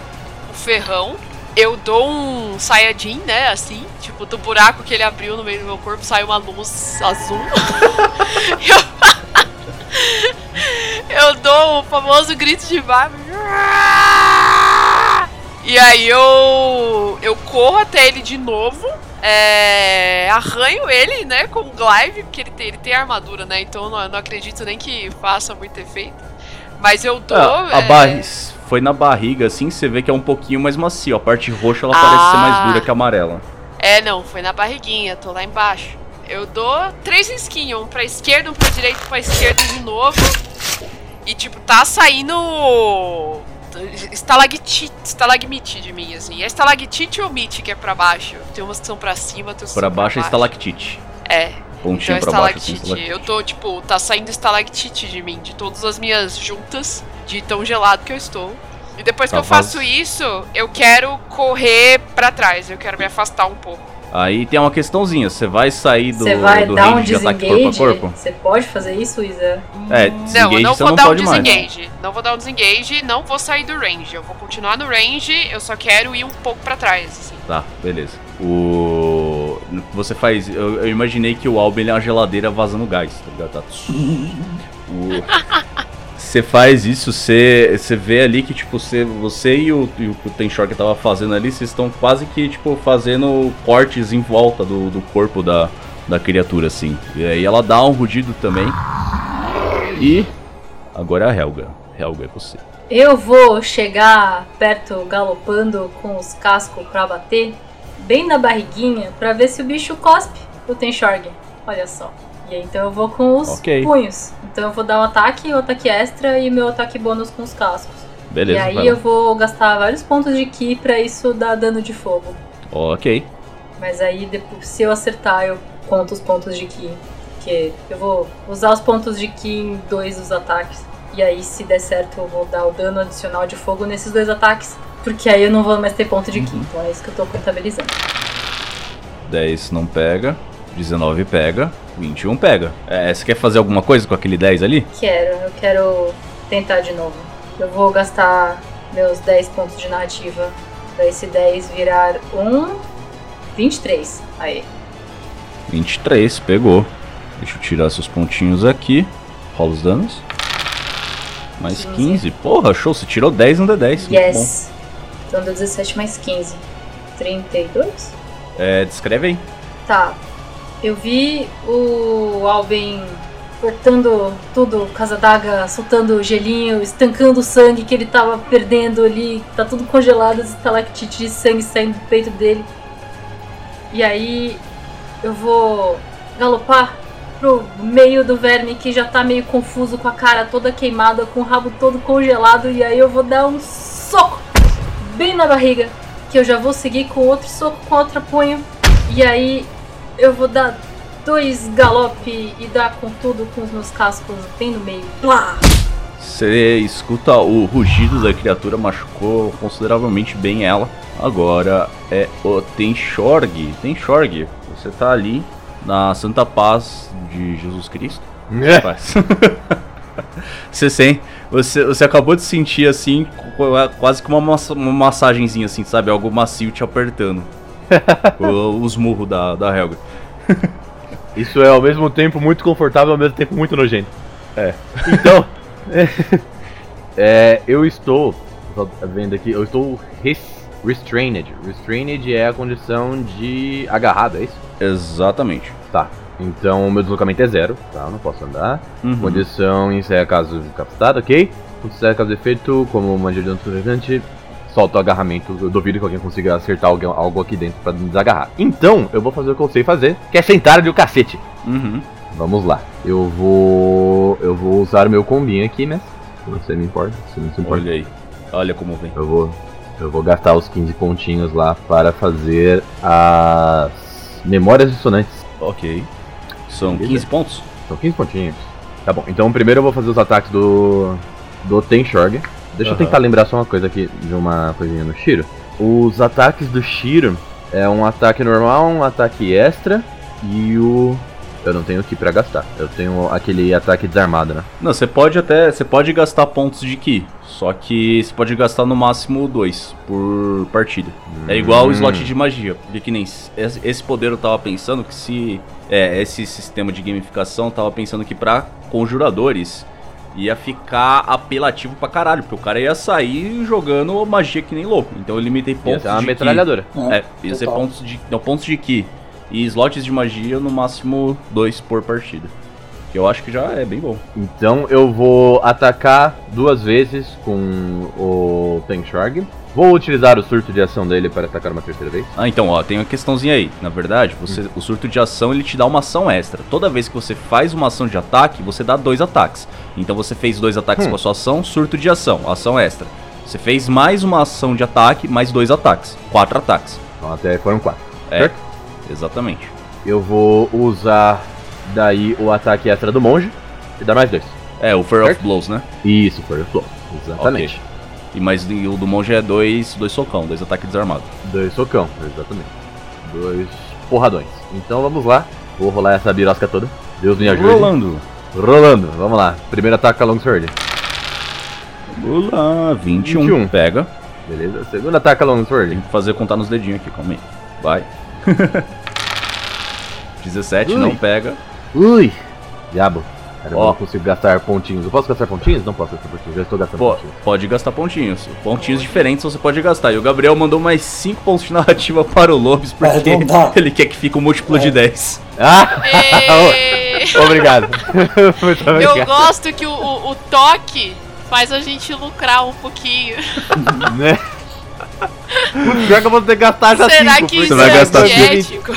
o ferrão, eu dou um Saiyajin, né? Assim. Tipo, do buraco que ele abriu no meio do meu corpo sai uma luz azul. eu... eu dou o famoso grito de Barbie. E aí eu. Eu corro até ele de novo. É, arranho ele, né, com o glaive, porque ele tem, ele tem armadura, né? Então eu não, não acredito nem que faça muito efeito. Mas eu dou. Ah, a é, barri... Foi na barriga, assim, você vê que é um pouquinho mais macio. A parte roxa ela parece ser mais Ah. dura que a amarela. É, não, foi na barriguinha, tô lá embaixo. Eu dou três risquinhos, um pra esquerda, um pra direita, um pra esquerda de novo. E tipo, tá saindo estalactite, estalagmite de mim, assim. É estalactite ou mite que é pra baixo? Tem umas que são pra cima, tem umas que Pra são baixo é pra estalactite. É, Pontinho então pra baixo, assim, estalactite. Eu tô, tipo, tá saindo estalactite de mim, de todas as minhas juntas, de tão gelado que eu estou. E depois que Tá, eu faço isso, eu quero correr pra trás, eu quero me afastar um pouco. Aí tem uma questãozinha, você vai sair do, Você vai do dar um range de ataque corpo a desengage? corpo? Você pode fazer isso, Isa? É, Não, desengage eu não vou não dar um pode mais. desengage. Não vou dar um desengage, não vou sair do range. Eu vou continuar no range, eu só quero ir um pouco pra trás, assim. Tá, beleza. O. Você faz. Eu, eu imaginei que o ele é uma geladeira vazando gás, tá ligado? Tá. O- Você faz isso, você, você vê ali que, tipo, você, você e o, e o que o tava fazendo ali, vocês estão quase que, tipo, fazendo cortes em volta do, do corpo da, da criatura, assim. E aí ela dá um rugido também. E. Agora é a Helga. Helga é você. Eu vou chegar perto galopando com os cascos pra bater, bem na barriguinha, pra ver se o bicho cospe o Tenshorg. Olha só. E aí, então eu vou com os Ok. punhos. Então eu vou dar um ataque, o ataque extra e meu ataque bônus com os cascos. Beleza, e aí eu vou gastar vários pontos de Ki pra isso dar dano de fogo. Ok. Mas aí, depois, se eu acertar, eu conto os pontos de Ki. Porque eu vou usar os pontos de Ki em dois dos ataques. E aí, se der certo, eu vou dar o dano adicional de fogo nesses dois ataques. Porque aí eu não vou mais ter ponto de. Então é isso que eu tô contabilizando. 10 não pega. 19 pega. 21 pega. É, você quer fazer alguma coisa com aquele 10 ali? Quero, eu quero tentar de novo. Eu vou gastar meus 10 pontos de narrativa pra esse 10 virar um 23. Aí. 23, pegou. Deixa eu tirar seus pontinhos aqui. Rola os danos. Mais 15. 15. Porra, show. Você tirou 10 no D10. Muito bom. Yes. Então deu 17 mais 15. 32? É, descreve aí. Tá. Eu vi o Alben cortando tudo, casa d'água, soltando gelinho, estancando o sangue que ele tava perdendo ali. Tá tudo congelado, as estalactites de sangue saindo do peito dele. E aí eu vou galopar pro meio do verme que já tá meio confuso, com a cara toda queimada, com o rabo todo congelado. E aí eu vou dar um soco bem na barriga. Que eu já vou seguir com outro soco com outro punho. E aí eu vou dar dois galope e dar com tudo com os meus cascos bem no meio. Plá! Você escuta o rugido da criatura, machucou consideravelmente bem ela. Agora é o Tenshorg. Tenshorg, você tá ali na Santa Paz de Jesus Cristo. É. Paz. você, sem, você, você acabou de sentir assim, qu- quase que uma, massa, uma massagenzinha assim, sabe? Algo macio te apertando. O- Os murros da, da Helga. Isso é ao mesmo tempo muito confortável, ao mesmo tempo muito nojento. É. Então, é, eu estou, vendo aqui, eu estou res- restrained. Restrained é a condição de agarrado, é isso? Exatamente. Tá. Então o meu deslocamento é zero, tá? Eu não posso andar. Uhum. Condição encerra caso capacitado, ok? Encerra caso efeito, como magia de dano solta o agarramento. Eu duvido que alguém consiga acertar alguém- algo aqui dentro pra me desagarrar. Então, eu vou fazer o que eu sei fazer, que é sentar de o cacete. Uhum. Vamos lá. Eu vou. Eu vou usar o meu combinho aqui, né? Se você me importa, se não se importa. Olha aí. Olha como vem. Eu vou. Eu vou gastar os 15 pontinhos lá para fazer as memórias dissonantes. Ok. São Beleza. 15 pontos? São 15 pontinhos. Tá bom, então primeiro eu vou fazer os ataques do. do Tenshorg. Deixa eu Aham. tentar lembrar só uma coisa aqui de uma coisinha no Shiro. Os ataques do Shiro é um ataque normal, um ataque extra e o. Eu não tenho aqui pra gastar. Eu tenho aquele ataque desarmado, né? Não, você pode até. Você pode gastar pontos de Ki. Só que você pode gastar no máximo dois por partida. É igual o Hum. slot de magia. Porque que nem esse poder eu tava pensando que se. É, esse sistema de gamificação eu tava pensando que pra conjuradores ia ficar apelativo pra caralho. Porque o cara ia sair jogando magia que nem louco. Então eu limitei Ia pontos ser uma de Ki. metralhadora. É, ia ser pontos de. Não, pontos de Ki. E slots de magia no máximo dois por partida. Que eu acho que já é bem bom. Então eu vou atacar duas vezes com o Tenshorg. Vou utilizar o surto de ação dele para atacar uma terceira vez. Ah, então, ó, tem uma questãozinha aí. Na verdade, você, o surto de ação ele te dá uma ação extra. Toda vez que você faz uma ação de ataque, você dá dois ataques. Então você fez dois ataques Hum. com a sua ação, surto de ação, ação extra. Você fez mais uma ação de ataque, mais dois ataques. Quatro ataques. Então até foram quatro. É, Certo? Exatamente. Eu vou usar daí o ataque extra do monge e dar mais dois. É, o Fear of? Blows, né? Isso, foi o flow. Exatamente. E mais e o do monge é dois, dois socão, dois ataques desarmados. Dois socão, exatamente. Dois porradões. Então vamos lá. Vou rolar essa birosca toda. Deus me ajude. Rolando. Rolando. Vamos lá. Primeiro ataque com a Longsword. Vamos lá, 21. 21. Pega. Beleza. Segundo ataque a Longsword. Tem que fazer contar nos dedinhos aqui, calma aí. Vai. 17, Ui. não pega. Ui. Diabo. Cara, eu Ó. não consigo gastar pontinhos. Eu posso gastar pontinhos? Não posso gastar pontinhos. Já estou gastando Pô, pontinhos. pode gastar pontinhos. Pontinhos diferentes você pode gastar. E o Gabriel mandou mais 5 pontos de narrativa para o Lobis porque arredondar. ele quer que fique um múltiplo de 10. Ah! E... Obrigado. Muito Eu obrigado. gosto que o, o, o toque faz a gente lucrar um pouquinho. Né? Pior que eu vou ter que gastar já Será cinco, que isso vai é gastar ético?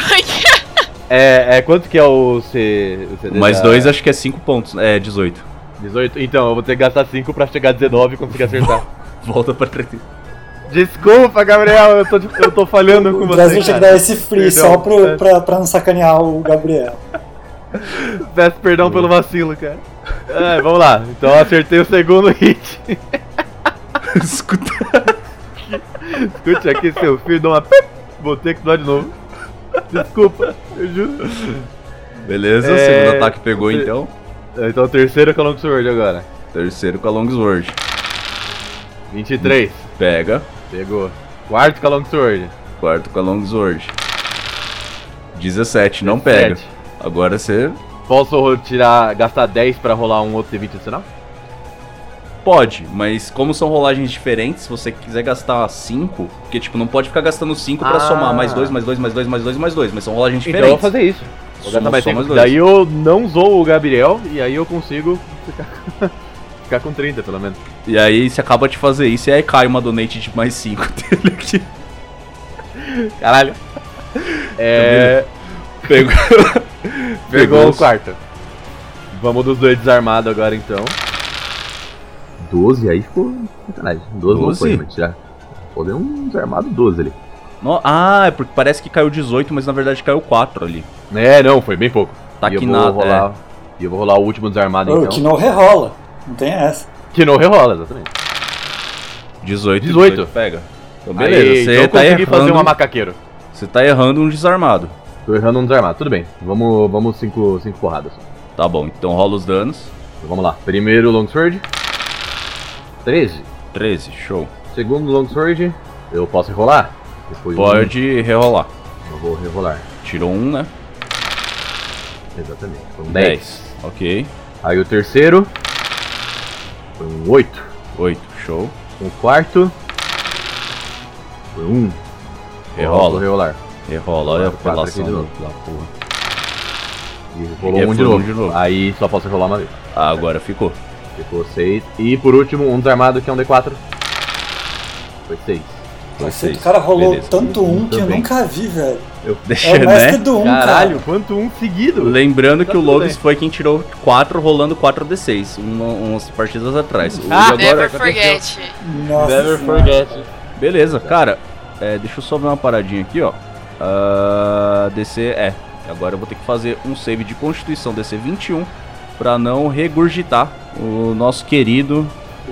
É, é, quanto que é o C... o CD Mais da- 2 acho que é 5 pontos. É, 18. 18? Então, eu vou ter que gastar 5 pra chegar a 19 e conseguir acertar. Volta pra 30. Desculpa, Gabriel, eu tô, eu tô falhando com O você. Brasil tinha que dar esse free Perdão. só pro, pra, pra não sacanear o Gabriel. Peço perdão pelo vacilo, cara. É, vamos lá. Então eu acertei o segundo hit. Escuta. Escute aqui, seu filho, dá uma. Vou ter que dar de novo. Desculpa, eu juro. Beleza, É, segundo ataque pegou você- então. Então o terceiro com a Long Sword agora. Terceiro com a Longsword. 23. Pega. Pegou. Quarto com a Long Sword. Quarto com a Longsword. 17, não pega. 17. Agora você Posso tirar, gastar 10 pra rolar um outro D20 adicional? Pode, mas como são rolagens diferentes, se você quiser gastar 5, porque tipo, não pode ficar gastando 5 pra Ah. somar mais 2, mais 2, mais 2, mais 2, mais 2, mais 2, mas são rolagens Então eu vou diferentes. fazer isso. Vou Soma mais só 5. mais dois. Daí eu não zoo o Gabriel e aí eu consigo ficar, ficar com 30 pelo menos. E aí você acaba de fazer isso e aí cai uma donate de mais 5 dele aqui. Caralho. É. Pegou. Pegou o quarto. Vamos dos dois desarmados agora então. 12, aí ficou sacanagem. 12 não 12? foi, mas tirar. Pô, deu um desarmado 12 ali. No- Ah, é porque parece que caiu 18, mas na verdade caiu 4 ali. É, não, foi bem pouco. Tá e vou nada, rolar. E eu vou rolar o último desarmado então. que não rerola. Não tem essa. Que não rerola, exatamente. 18. 18. Pega. Então, beleza, Aí, você então tá consegui errando. fazer uma macaqueiro. Você tá errando um desarmado. Tô errando um desarmado, tudo bem. Vamos, vamos cinco, cinco porradas. Tá bom, então rola os danos. Então vamos lá. Primeiro Longsword. 13. 13, show. Segundo Longsword. Eu posso rerolar? Depois Pode rerolar. um, eu vou rerolar. Tirou um, né? Exatamente. Foi um 10. 10. Ok. Aí o terceiro. Foi um 8. 8, show. O quarto. Foi um. Rerola. Rerolar. Rerola, olha a apelação de novo. da porra. E rolou um de, foi um novo. de novo. Aí só posso rerolar uma vez. Ah, agora ficou. Ficou 6. E por último, um desarmado que é um D4. Foi 6. Foi Nossa, seis. o cara rolou Beleza. tanto um que eu nunca vi, velho. Deixa, É o mestre né? do um, Caralho, cara. quanto um seguido? Lembrando Tá que o Logos bem. foi quem tirou 4 rolando 4d6, uma, umas partidas atrás. Ah, Yuri Never aconteceu. forget. Nossa Never senhora. forget. Beleza, cara. é, deixa eu só ver uma paradinha aqui, ó. Ah, DC, é. Agora eu vou ter que fazer um save de Constituição DC 21 pra não regurgitar o nosso querido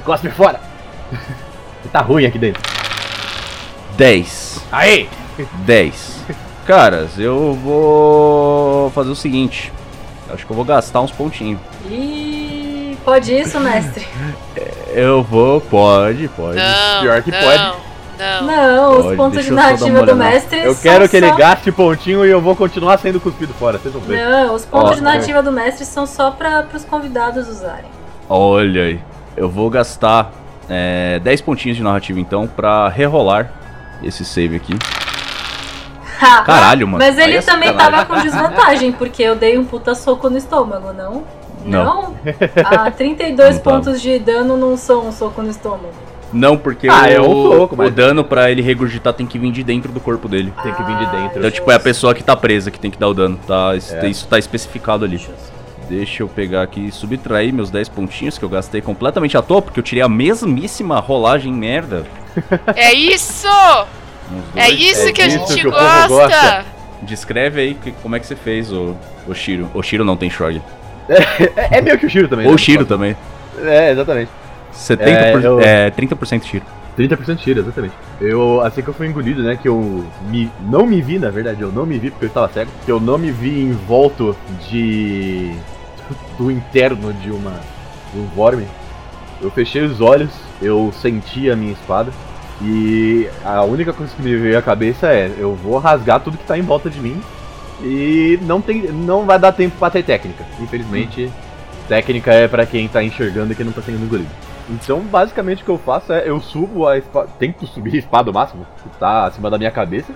Cospe fora. tá ruim aqui dentro. 10. Aê! 10. Caras, eu vou fazer o seguinte. Acho que eu vou gastar uns pontinhos. Ih, pode isso, mestre? Eu vou, pode, pode. Não, Pior que não, pode. Não. Não, Pode, os pontos de narrativa do mestre Eu são quero que ele só- gaste pontinho e eu vou continuar sendo cuspido fora, vocês vão ver. Não, os pontos Ó, de narrativa do mestre são só para os convidados usarem. Olha aí. Eu vou gastar é, 10 pontinhos de narrativa então pra rerolar esse save aqui. Caralho, mano. Mas ele é também sacanagem. tava com desvantagem, porque eu dei um puta soco no estômago, não? Não. Ah, 32 Não tava. pontos de dano não são um soco no estômago. Não, porque Ah, o, é um soco, o mas- dano pra ele regurgitar tem que vir de dentro do corpo dele. Tem que vir de dentro. Então, tipo, é a pessoa que tá presa que tem que dar o dano. Tá, isso, É. isso tá especificado ali. Deixa eu pegar aqui e subtrair meus 10 pontinhos que eu gastei completamente à toa, porque eu tirei a mesmíssima rolagem merda. É isso! É dois. isso É que a gente que o gosta! gosta. Descreve aí que- como é que você fez, o, o Shiro. O Shiro não tem Shrog. É, é meio que o Shiro também. Ou né? o Shiro também. É, exatamente. 70%, É, eu- é, 30% Shiro. 30% Shiro, exatamente. Eu, assim que eu fui engolido, né, que eu me, não me vi, na verdade, eu não me vi porque eu estava cego, que eu não me vi em volta de... do interno de uma... de um vorme. Eu fechei os olhos, eu senti a minha espada, e a única coisa que me veio à cabeça é, eu vou rasgar tudo que tá em volta de mim, e não tem, não vai dar tempo pra ter técnica. Infelizmente, técnica é pra quem tá enxergando e quem não tá sendo engolido. Então, basicamente, o que eu faço é eu subo a espada, tento subir a espada ao máximo, que tá acima da minha cabeça,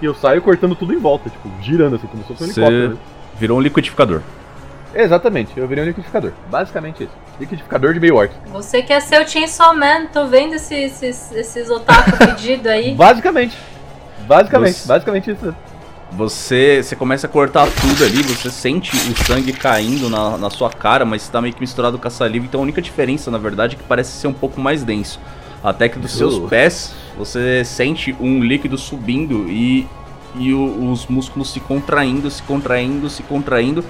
e eu saio cortando tudo em volta, tipo, girando assim, como se fosse um Você- helicóptero. né? Virou um liquidificador. Exatamente, eu virei um liquidificador. Basicamente isso. Liquidificador de meio orc. Você quer ser o Chainsaw Man, tô vendo esses, esses, esses otaku pedido aí. Basicamente. Basicamente, Você- basicamente isso. Você, você começa a cortar tudo ali, você sente o sangue caindo na, na sua cara, mas tá meio que misturado com a saliva, então a única diferença, na verdade, é que parece ser um pouco mais denso. Até que dos seus Uh. pés você sente um líquido subindo e, e o- os músculos se contraindo, se contraindo, se contraindo,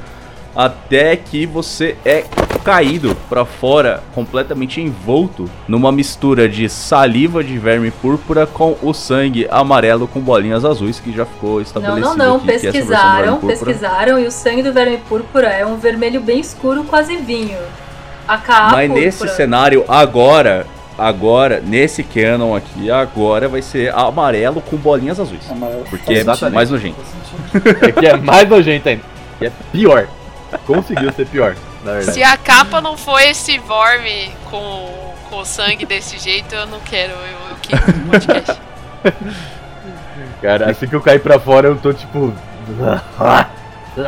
até que você é caído pra fora, completamente envolto numa mistura de saliva de verme púrpura com o sangue amarelo com bolinhas azuis que já ficou Não, estabelecido não, não. do verme Pesquisaram, pesquisaram e o sangue do verme púrpura é um vermelho bem escuro, quase vinho. A capa Mas nesse cenário agora, agora, nesse canon aqui, agora vai ser amarelo com bolinhas azuis. Amarelo. Porque é sentido. mais nojento. É que é mais nojento ainda. E é pior. Conseguiu ser pior, na verdade. Se a capa não for esse vorme com, com o sangue desse jeito, eu não quero. Eu, eu quero um podcast. Cara, assim que eu cair pra fora, eu tô tipo.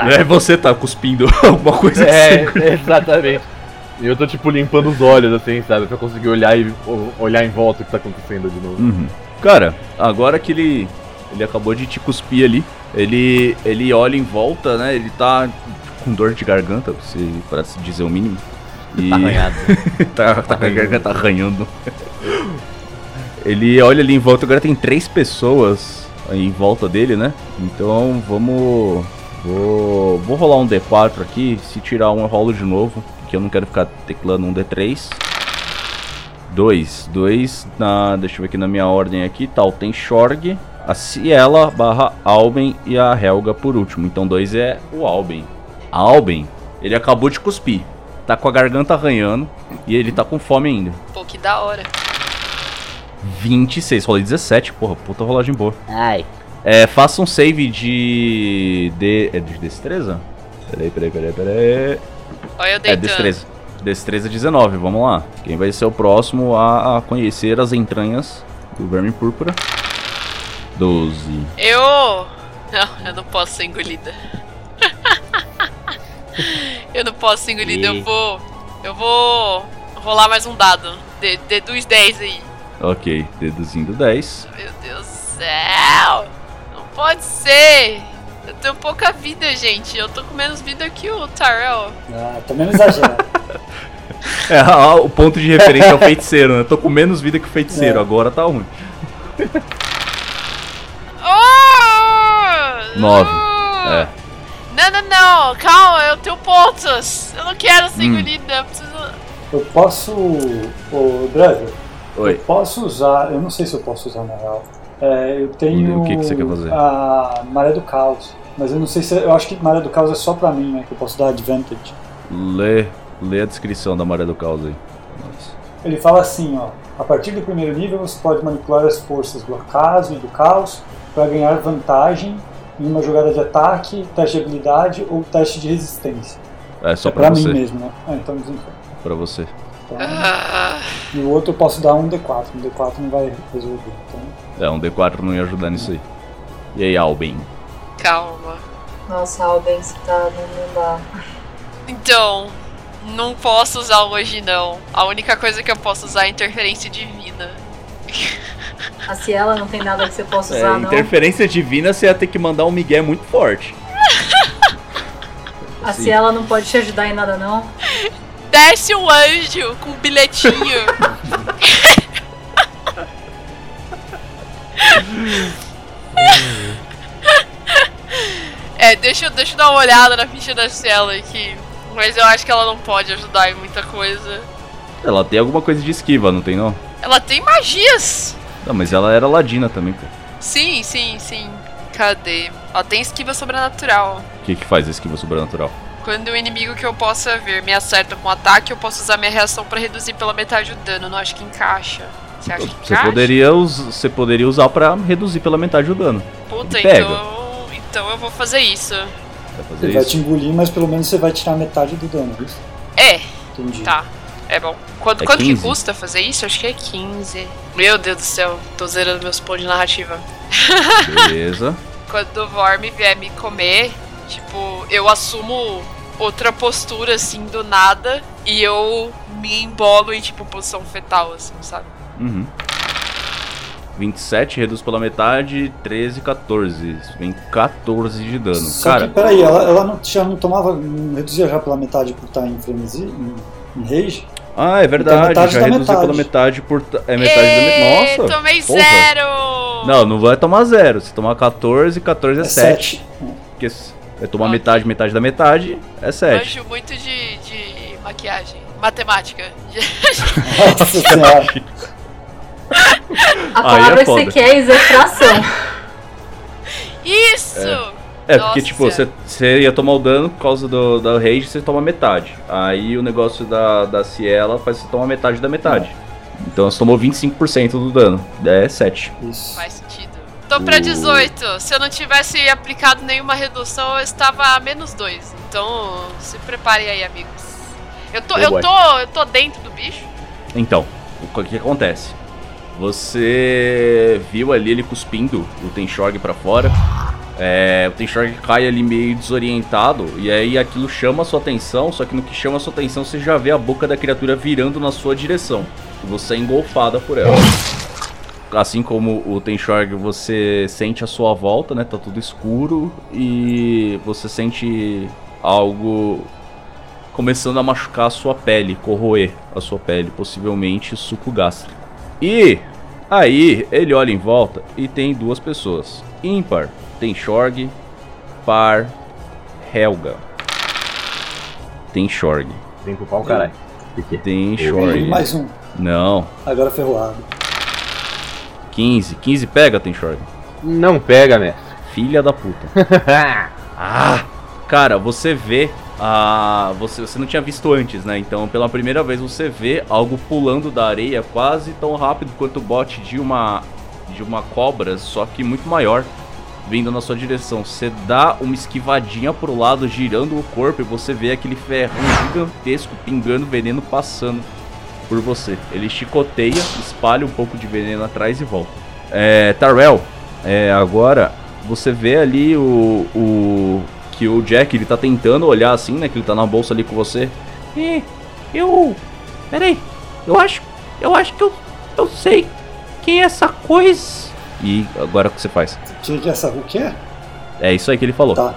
É, você tá cuspindo alguma coisa É, assim. exatamente. E eu tô tipo limpando os olhos, assim, sabe? Pra conseguir olhar e olhar em volta o que tá acontecendo de novo. Uhum. Cara, agora que ele ele acabou de te cuspir ali, ele ele olha em volta, né? Ele tá com dor de garganta, se para se dizer o mínimo. E Tá arranhado. tá, tá com a garganta arranhando. Ele olha ali em volta, agora tem três pessoas em volta dele, né? Então vamos. Vou, vou rolar um D4 aqui. Se tirar um, eu rolo de novo. Porque eu não quero ficar teclando um D3. Dois. Dois. Na, deixa eu ver aqui na minha ordem aqui. Tal, tem Shorg, a Ciela barra Alben e a Helga por último. Então dois é o Alben. Alben, ele acabou de cuspir. Tá com a garganta arranhando e ele tá com fome ainda. Pô, que da hora. 26, rolei 17, porra, puta rolagem boa. Ai. É, faça um save de. de. É de destreza? Peraí, peraí, peraí, peraí. Olha eu É, deitando. destreza. Destreza 19, vamos lá. Quem vai ser o próximo a, a conhecer as entranhas do verme púrpura? 12. Eu. Não, eu não posso ser engolida. Eu não posso ser engolida, eu vou. Eu vou rolar mais um dado. De- Deduz 10 aí. Ok, deduzindo 10. Meu Deus do céu! Não pode ser! Eu tenho pouca vida, gente. Eu tô com menos vida que o Tyrell. Ah, também não exagera. É, o ponto de referência é o feiticeiro, né? Tô com menos vida que o feiticeiro, É. agora tá ruim. Oh! Nove. Oh! É. Não, não, não. Calma, eu tenho pontos. Eu não quero ser Hum. engolida. Eu preciso... Eu posso. Ô, Driver, eu Oi. posso usar. Eu não sei se eu posso usar na real. É, eu tenho. O que que você quer fazer? A Maré do Caos. Mas eu não sei se. Eu acho que Maré do Caos é só pra mim, né? Que eu posso dar advantage. Lê, lê a descrição da maré do caos aí. Ele fala assim, ó. A partir do primeiro nível você pode manipular as forças do acaso e do caos para ganhar vantagem em uma jogada de ataque, teste de habilidade ou teste de resistência. É só é pra, pra você. mim mesmo, né? Ah, então desenfreio. Pra você. Então, Ah, e o outro eu posso dar um D4. Um D4 não vai resolver. Então, É, um D4 não ia ajudar nisso aí. E aí, Alben? calma. Nossa, Alben, você tá. Não dá. Então, não posso usar hoje, não. A única coisa que eu posso usar é interferência divina. A Ciela não tem nada que você possa É, usar, não. interferência divina você ia ter que mandar um migué muito forte. A Ciela não pode te ajudar em nada, não. Desce um anjo com um bilhetinho. é, deixa, eu- deixa eu dar uma olhada na ficha da Ciela aqui. Mas eu acho que ela não pode ajudar em muita coisa. Ela tem alguma coisa de esquiva, não tem não? Ela tem magias! Não, mas ela era ladina também, pô. Sim, sim, sim. Cadê? Ela tem esquiva sobrenatural. O que que faz a esquiva sobrenatural? Quando o inimigo que eu possa ver me acerta com ataque, eu posso usar minha reação pra reduzir pela metade o dano. Não acho que encaixa. Você acha que Você encaixa? poderia, us- você poderia usar pra reduzir pela metade o dano. Puta, Pega. então, então eu vou fazer isso. Vai fazer ele vai isso? te engolir, mas pelo menos você vai tirar metade do dano. é Isso? É, Entendi. tá. É bom. Quanto, É quanto que 15? custa fazer isso? Acho que é 15. Meu Deus do céu, tô zerando meus pontos de narrativa. Beleza. Quando o Vorm vier me comer, tipo, eu assumo outra postura assim do nada e eu me embolo em tipo posição fetal, assim, sabe? Uhum. 27 reduz pela metade, 13, 14. Isso Vem 14 de dano. Só Cara, que, peraí, ela, ela não, já não tomava. Não reduzia já pela metade por estar em frenesi, em, em rage? Ah, é verdade. metade já da reduziu metade. pela metade por. É metade da Ê, metade. Nossa! Tomei porra. zero! Não, não vai tomar zero. Se tomar 14, 14 é, É 7. 7. Porque se vai tomar Ok. metade, metade da metade, é 7. Manjo muito de, de maquiagem. Matemática. Nossa senhora. A Aí palavra é que você quer é execração. Isso! É, porque Nossa. tipo, você, ia tomar o dano por causa do, da rage, você toma metade. Aí o negócio da, da Ciela faz você tomar metade da metade. Então você tomou 25% do dano. É 7. Isso. Faz sentido. Tô pra O- 18. Se eu não tivesse aplicado nenhuma redução, eu estava a menos 2. Então, se preparem aí, amigos. Eu tô, Oh, eu boy. tô, eu tô dentro do bicho? Então, o que, acontece? Você viu ali ele cuspindo o Tenshorg pra fora. É, o Tenshorg cai ali meio desorientado. E aí aquilo chama a sua atenção. Só que no que chama a sua atenção, você já vê a boca da criatura virando na sua direção. E você é engolfada por ela. Assim como o Tenshorg, você sente a sua volta, né? Tá tudo escuro. E você sente algo começando a machucar a sua pele, corroer a sua pele, possivelmente suco gástrico. E aí ele olha em volta e tem duas pessoas. Ímpar tem Shorg, par Helga. Tem Shorg. Vem pro pau, caralho. Que que é? Tem Tem Shorg. mais um. Não. Agora ferroado. 15. 15 pega, tem Shorg. Não pega, mestre. Filha da puta. Ah! Cara, você vê. Ah, você, você não tinha visto antes, né? Então, pela primeira vez, você vê algo pulando da areia quase tão rápido quanto o bote de uma de uma cobra, só que muito maior, vindo na sua direção. Você dá uma esquivadinha pro lado, girando o corpo, e você vê aquele ferrão gigantesco pingando veneno passando por você. Ele chicoteia, espalha um pouco de veneno atrás e volta. É, Tarrell, é, agora você vê ali o, o que o Jack ele tá tentando olhar assim, né? Que ele tá na bolsa ali com você. E eu. Peraí, eu acho. Eu acho que eu. Eu sei quem é essa coisa. E agora o que você faz? O que, que é essa? O que é? É isso aí que ele falou. Tá.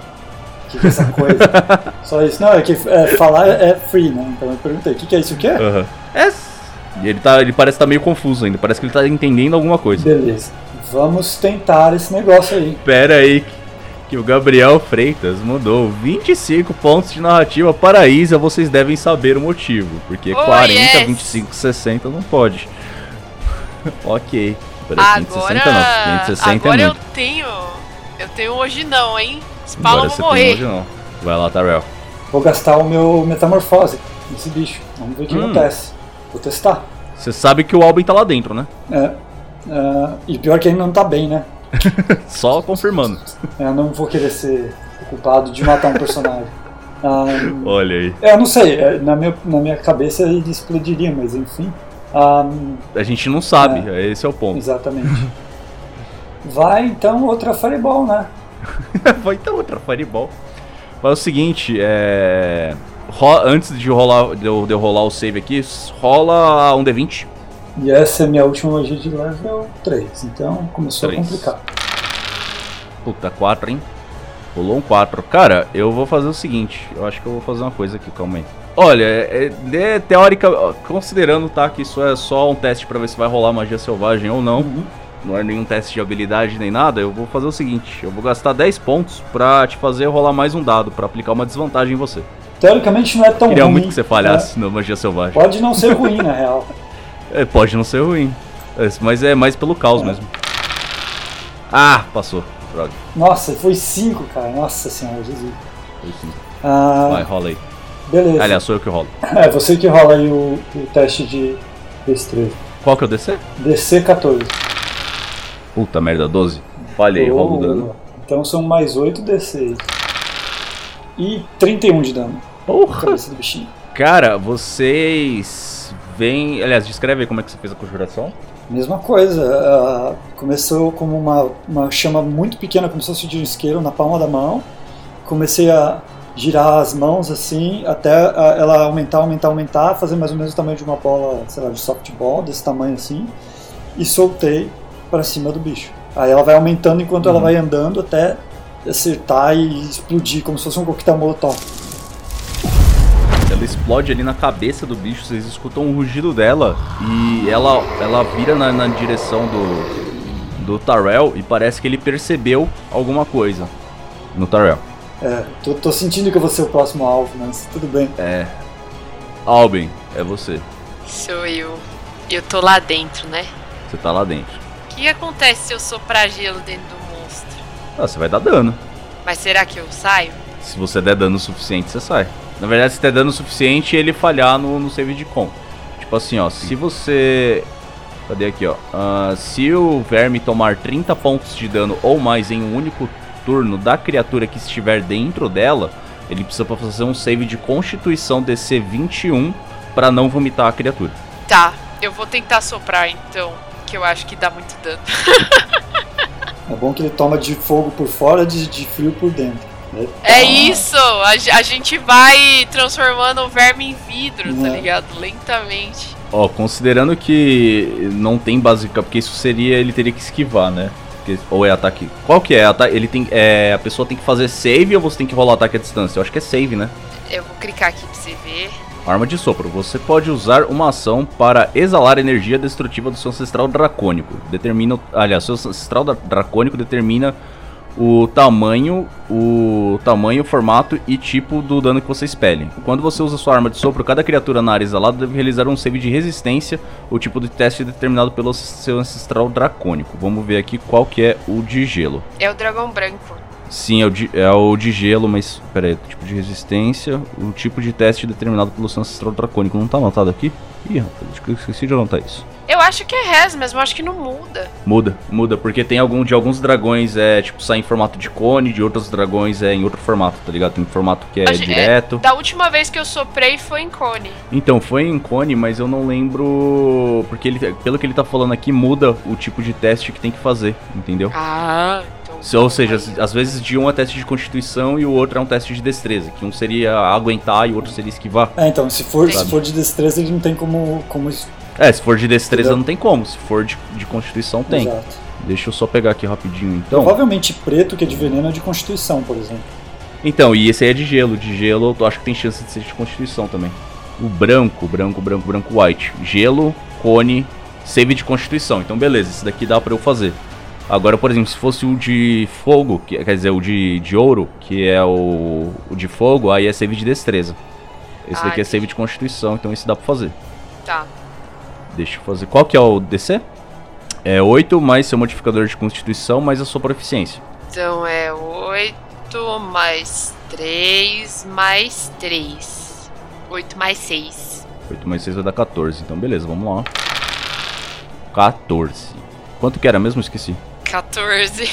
O que, que é essa coisa? Só isso. Não, é que é, falar é free, né? Então eu perguntei, o que, que é isso? O que é? Aham. E ele tá, ele parece estar meio confuso ainda. Parece que ele tá entendendo alguma coisa. Beleza. Vamos tentar esse negócio aí. Pera aí que- que o Gabriel Freitas mandou 25 pontos de narrativa para a Isa, vocês devem saber o motivo, porque Oh, 40, yes. 25, 60 não pode. ok. Peraí, 560 Agora, não, 560 agora é eu tenho. Eu tenho hoje não, hein? Spawn Agora vou você morrer. tem hoje não. Vai lá, Tarel. Vou gastar o meu metamorfose nesse bicho. Vamos ver o que Hum. acontece. Vou testar. Você sabe que o Albin tá lá dentro, né? É, é, e pior que ele não tá bem, né? Só confirmando. Eu não vou querer ser o culpado de matar um personagem. Ah, Olha aí. é, eu não sei, é, na minha, na minha cabeça ele explodiria, mas enfim. Ah, A gente não sabe, esse é o ponto. exatamente. Vai então outra Fireball, né? Vai então outra Fireball. Mas é o seguinte, é. Antes de, rolar, de, eu, de eu rolar o save aqui, rola um D20. E essa é minha última magia de level 3, então começou Três. a complicar. Puta, 4, hein? Rolou um 4. Cara, eu vou fazer o seguinte. Eu acho que eu vou fazer uma coisa aqui, calma aí. Olha, é, é teórica, considerando tá que isso é só um teste pra ver se vai rolar magia selvagem ou não, Uhum. não é nenhum teste de habilidade nem nada, eu vou fazer o seguinte, eu vou gastar 10 pontos pra te fazer rolar mais um dado, pra aplicar uma desvantagem em você. Teoricamente não é tão Queria ruim. muito que você falhasse né? na magia selvagem. Pode não ser ruim, na real. É, pode não ser ruim, é, mas é mais pelo caos É. mesmo. Ah, passou. Droga. Nossa, foi 5, cara. Nossa senhora, Jesus. Foi sim. Ah, Vai, rola aí. Beleza. Aliás, sou eu que rolo. É, você que rola aí o, o teste de destreza. Qual que é o DC? DC 14. Puta merda, 12. Falhei, rolo o dano. Então são mais 8 D6. E 31 de dano. Porra! Cabeça do bichinho. Cara, vocês veem. Aliás, descreve aí como é que você fez a conjuração. Mesma coisa. ah, começou como uma, uma chama muito pequena, como se fosse de um isqueiro na palma da mão. Comecei a girar as mãos assim, até ah, ela aumentar, aumentar, aumentar, fazer mais ou menos o tamanho de uma bola, sei lá, de softball, desse tamanho assim. E soltei para cima do bicho. Aí ela vai aumentando enquanto ela Uhum. vai andando até acertar e explodir, como se fosse um coquetel molotov. Ela, explode ali na cabeça do bicho, vocês escutam um rugido dela e ela, ela vira na, na direção do, do Tarell e parece que ele percebeu alguma coisa no Tarell. É, tô, tô sentindo que eu vou ser o próximo alvo, mas tudo bem. É. Albin, é você. Sou eu. Eu tô lá dentro, né? Você tá lá dentro. O que acontece se eu soprar gelo dentro do monstro? Ah, você vai dar dano. Mas será que eu saio? Se você der dano suficiente, você sai. Na verdade, se der dano suficiente, ele falhar no, no save de com. Tipo assim, ó, se você. Cadê aqui, ó? Ah, se o verme tomar 30 pontos de dano ou mais em um único turno da criatura que estiver dentro dela, ele precisa fazer um save de constituição DC 21 pra não vomitar a criatura. Tá, eu vou tentar soprar então, que eu acho que dá muito dano. É bom que ele toma de fogo por fora, de, de frio por dentro. né? É isso! A, a gente vai transformando o verme em vidro, tá É. ligado? Lentamente. Ó, considerando que não tem básica, porque isso seria ele teria que esquivar, né? Porque- ou é ataque. Qual que é? Ata- Ele tem, é, a pessoa tem que fazer save ou você tem que rolar ataque à distância? Eu acho que é save, né? Eu vou clicar aqui pra você ver. Arma de sopro. Você pode usar uma ação para exalar energia destrutiva do seu ancestral dracônico. Determina, aliás, seu ancestral dra- dracônico determina o tamanho, o tamanho, formato e tipo do dano que você espelhe. Quando você usa sua arma de sopro, cada criatura na área exalada deve realizar um save de resistência, o tipo de teste determinado pelo seu ancestral dracônico. Vamos ver aqui qual que é o de gelo. É o dragão branco. Sim, é o de, é o de gelo, mas pera aí, tipo de resistência, o tipo de teste determinado pelo seu ancestral dracônico. Não tá anotado aqui? Ih, rapaz, esqueci de anotar isso. Eu acho que é res mesmo, eu acho que não muda. Muda, muda, porque tem algum de alguns dragões é tipo sai em formato de cone, de outros dragões é em outro formato, tá ligado? Tem um formato que é Acho- é- direto. Da última vez que eu soprei foi em cone. Então, foi em cone, mas eu não lembro. Porque ele, pelo que ele tá falando aqui, muda o tipo de teste que tem que fazer, entendeu? Ah, então. Se- Ou seja, às- às vezes de um é teste de constituição e o outro é um teste de destreza. Que um seria aguentar e o outro seria esquivar. É, então, se for, se for de destreza, ele não tem como. como É, se for de destreza Entendeu? não tem como. Se for de, de constituição tem. Exato. Deixa eu só pegar aqui rapidinho então. Provavelmente preto, que é de veneno, é de constituição, por exemplo. Então, e esse aí é de gelo. De gelo eu acho que tem chance de ser de constituição também. O branco, branco, branco, branco, white. Gelo, cone, save de constituição. Então beleza, esse daqui dá pra eu fazer. Agora, por exemplo, se fosse o de fogo, que, quer dizer, o de, de ouro, que é o, o de fogo, aí é save de destreza. Esse Ah, daqui é save de constituição, então esse dá pra fazer. Tá. Deixa eu fazer. Qual que é o DC? É 8 mais seu modificador de constituição mais a sua proficiência. Então é 8 mais 3 mais 3. 8 mais 6. 8 mais 6 vai dar 14. Então beleza, vamos lá. 14. Quanto que era mesmo? Esqueci. 14.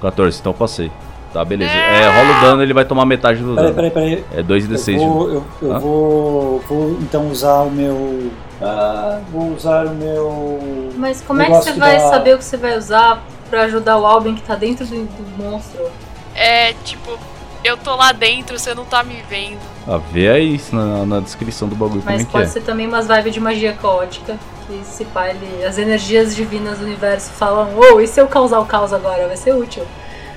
14, então eu passei. Tá, beleza. É, rola o dano, ele vai tomar metade do Peraí, dano. peraí, peraí. É 2 d 6 Eu vou, eu, eu vou, vou então usar o meu. Ah, vou usar o meu. Mas como é que você vai dá- saber o que você vai usar pra ajudar o Albin que tá dentro do, do monstro? É tipo, eu tô lá dentro, você não tá me vendo. Ah, vê aí isso na, na descrição do bagulho como Mas é que pode é. ser também umas vibes de magia caótica. Que se pá, ele, as energias divinas do universo falam, ô, e se eu causar o caos agora? Vai ser útil.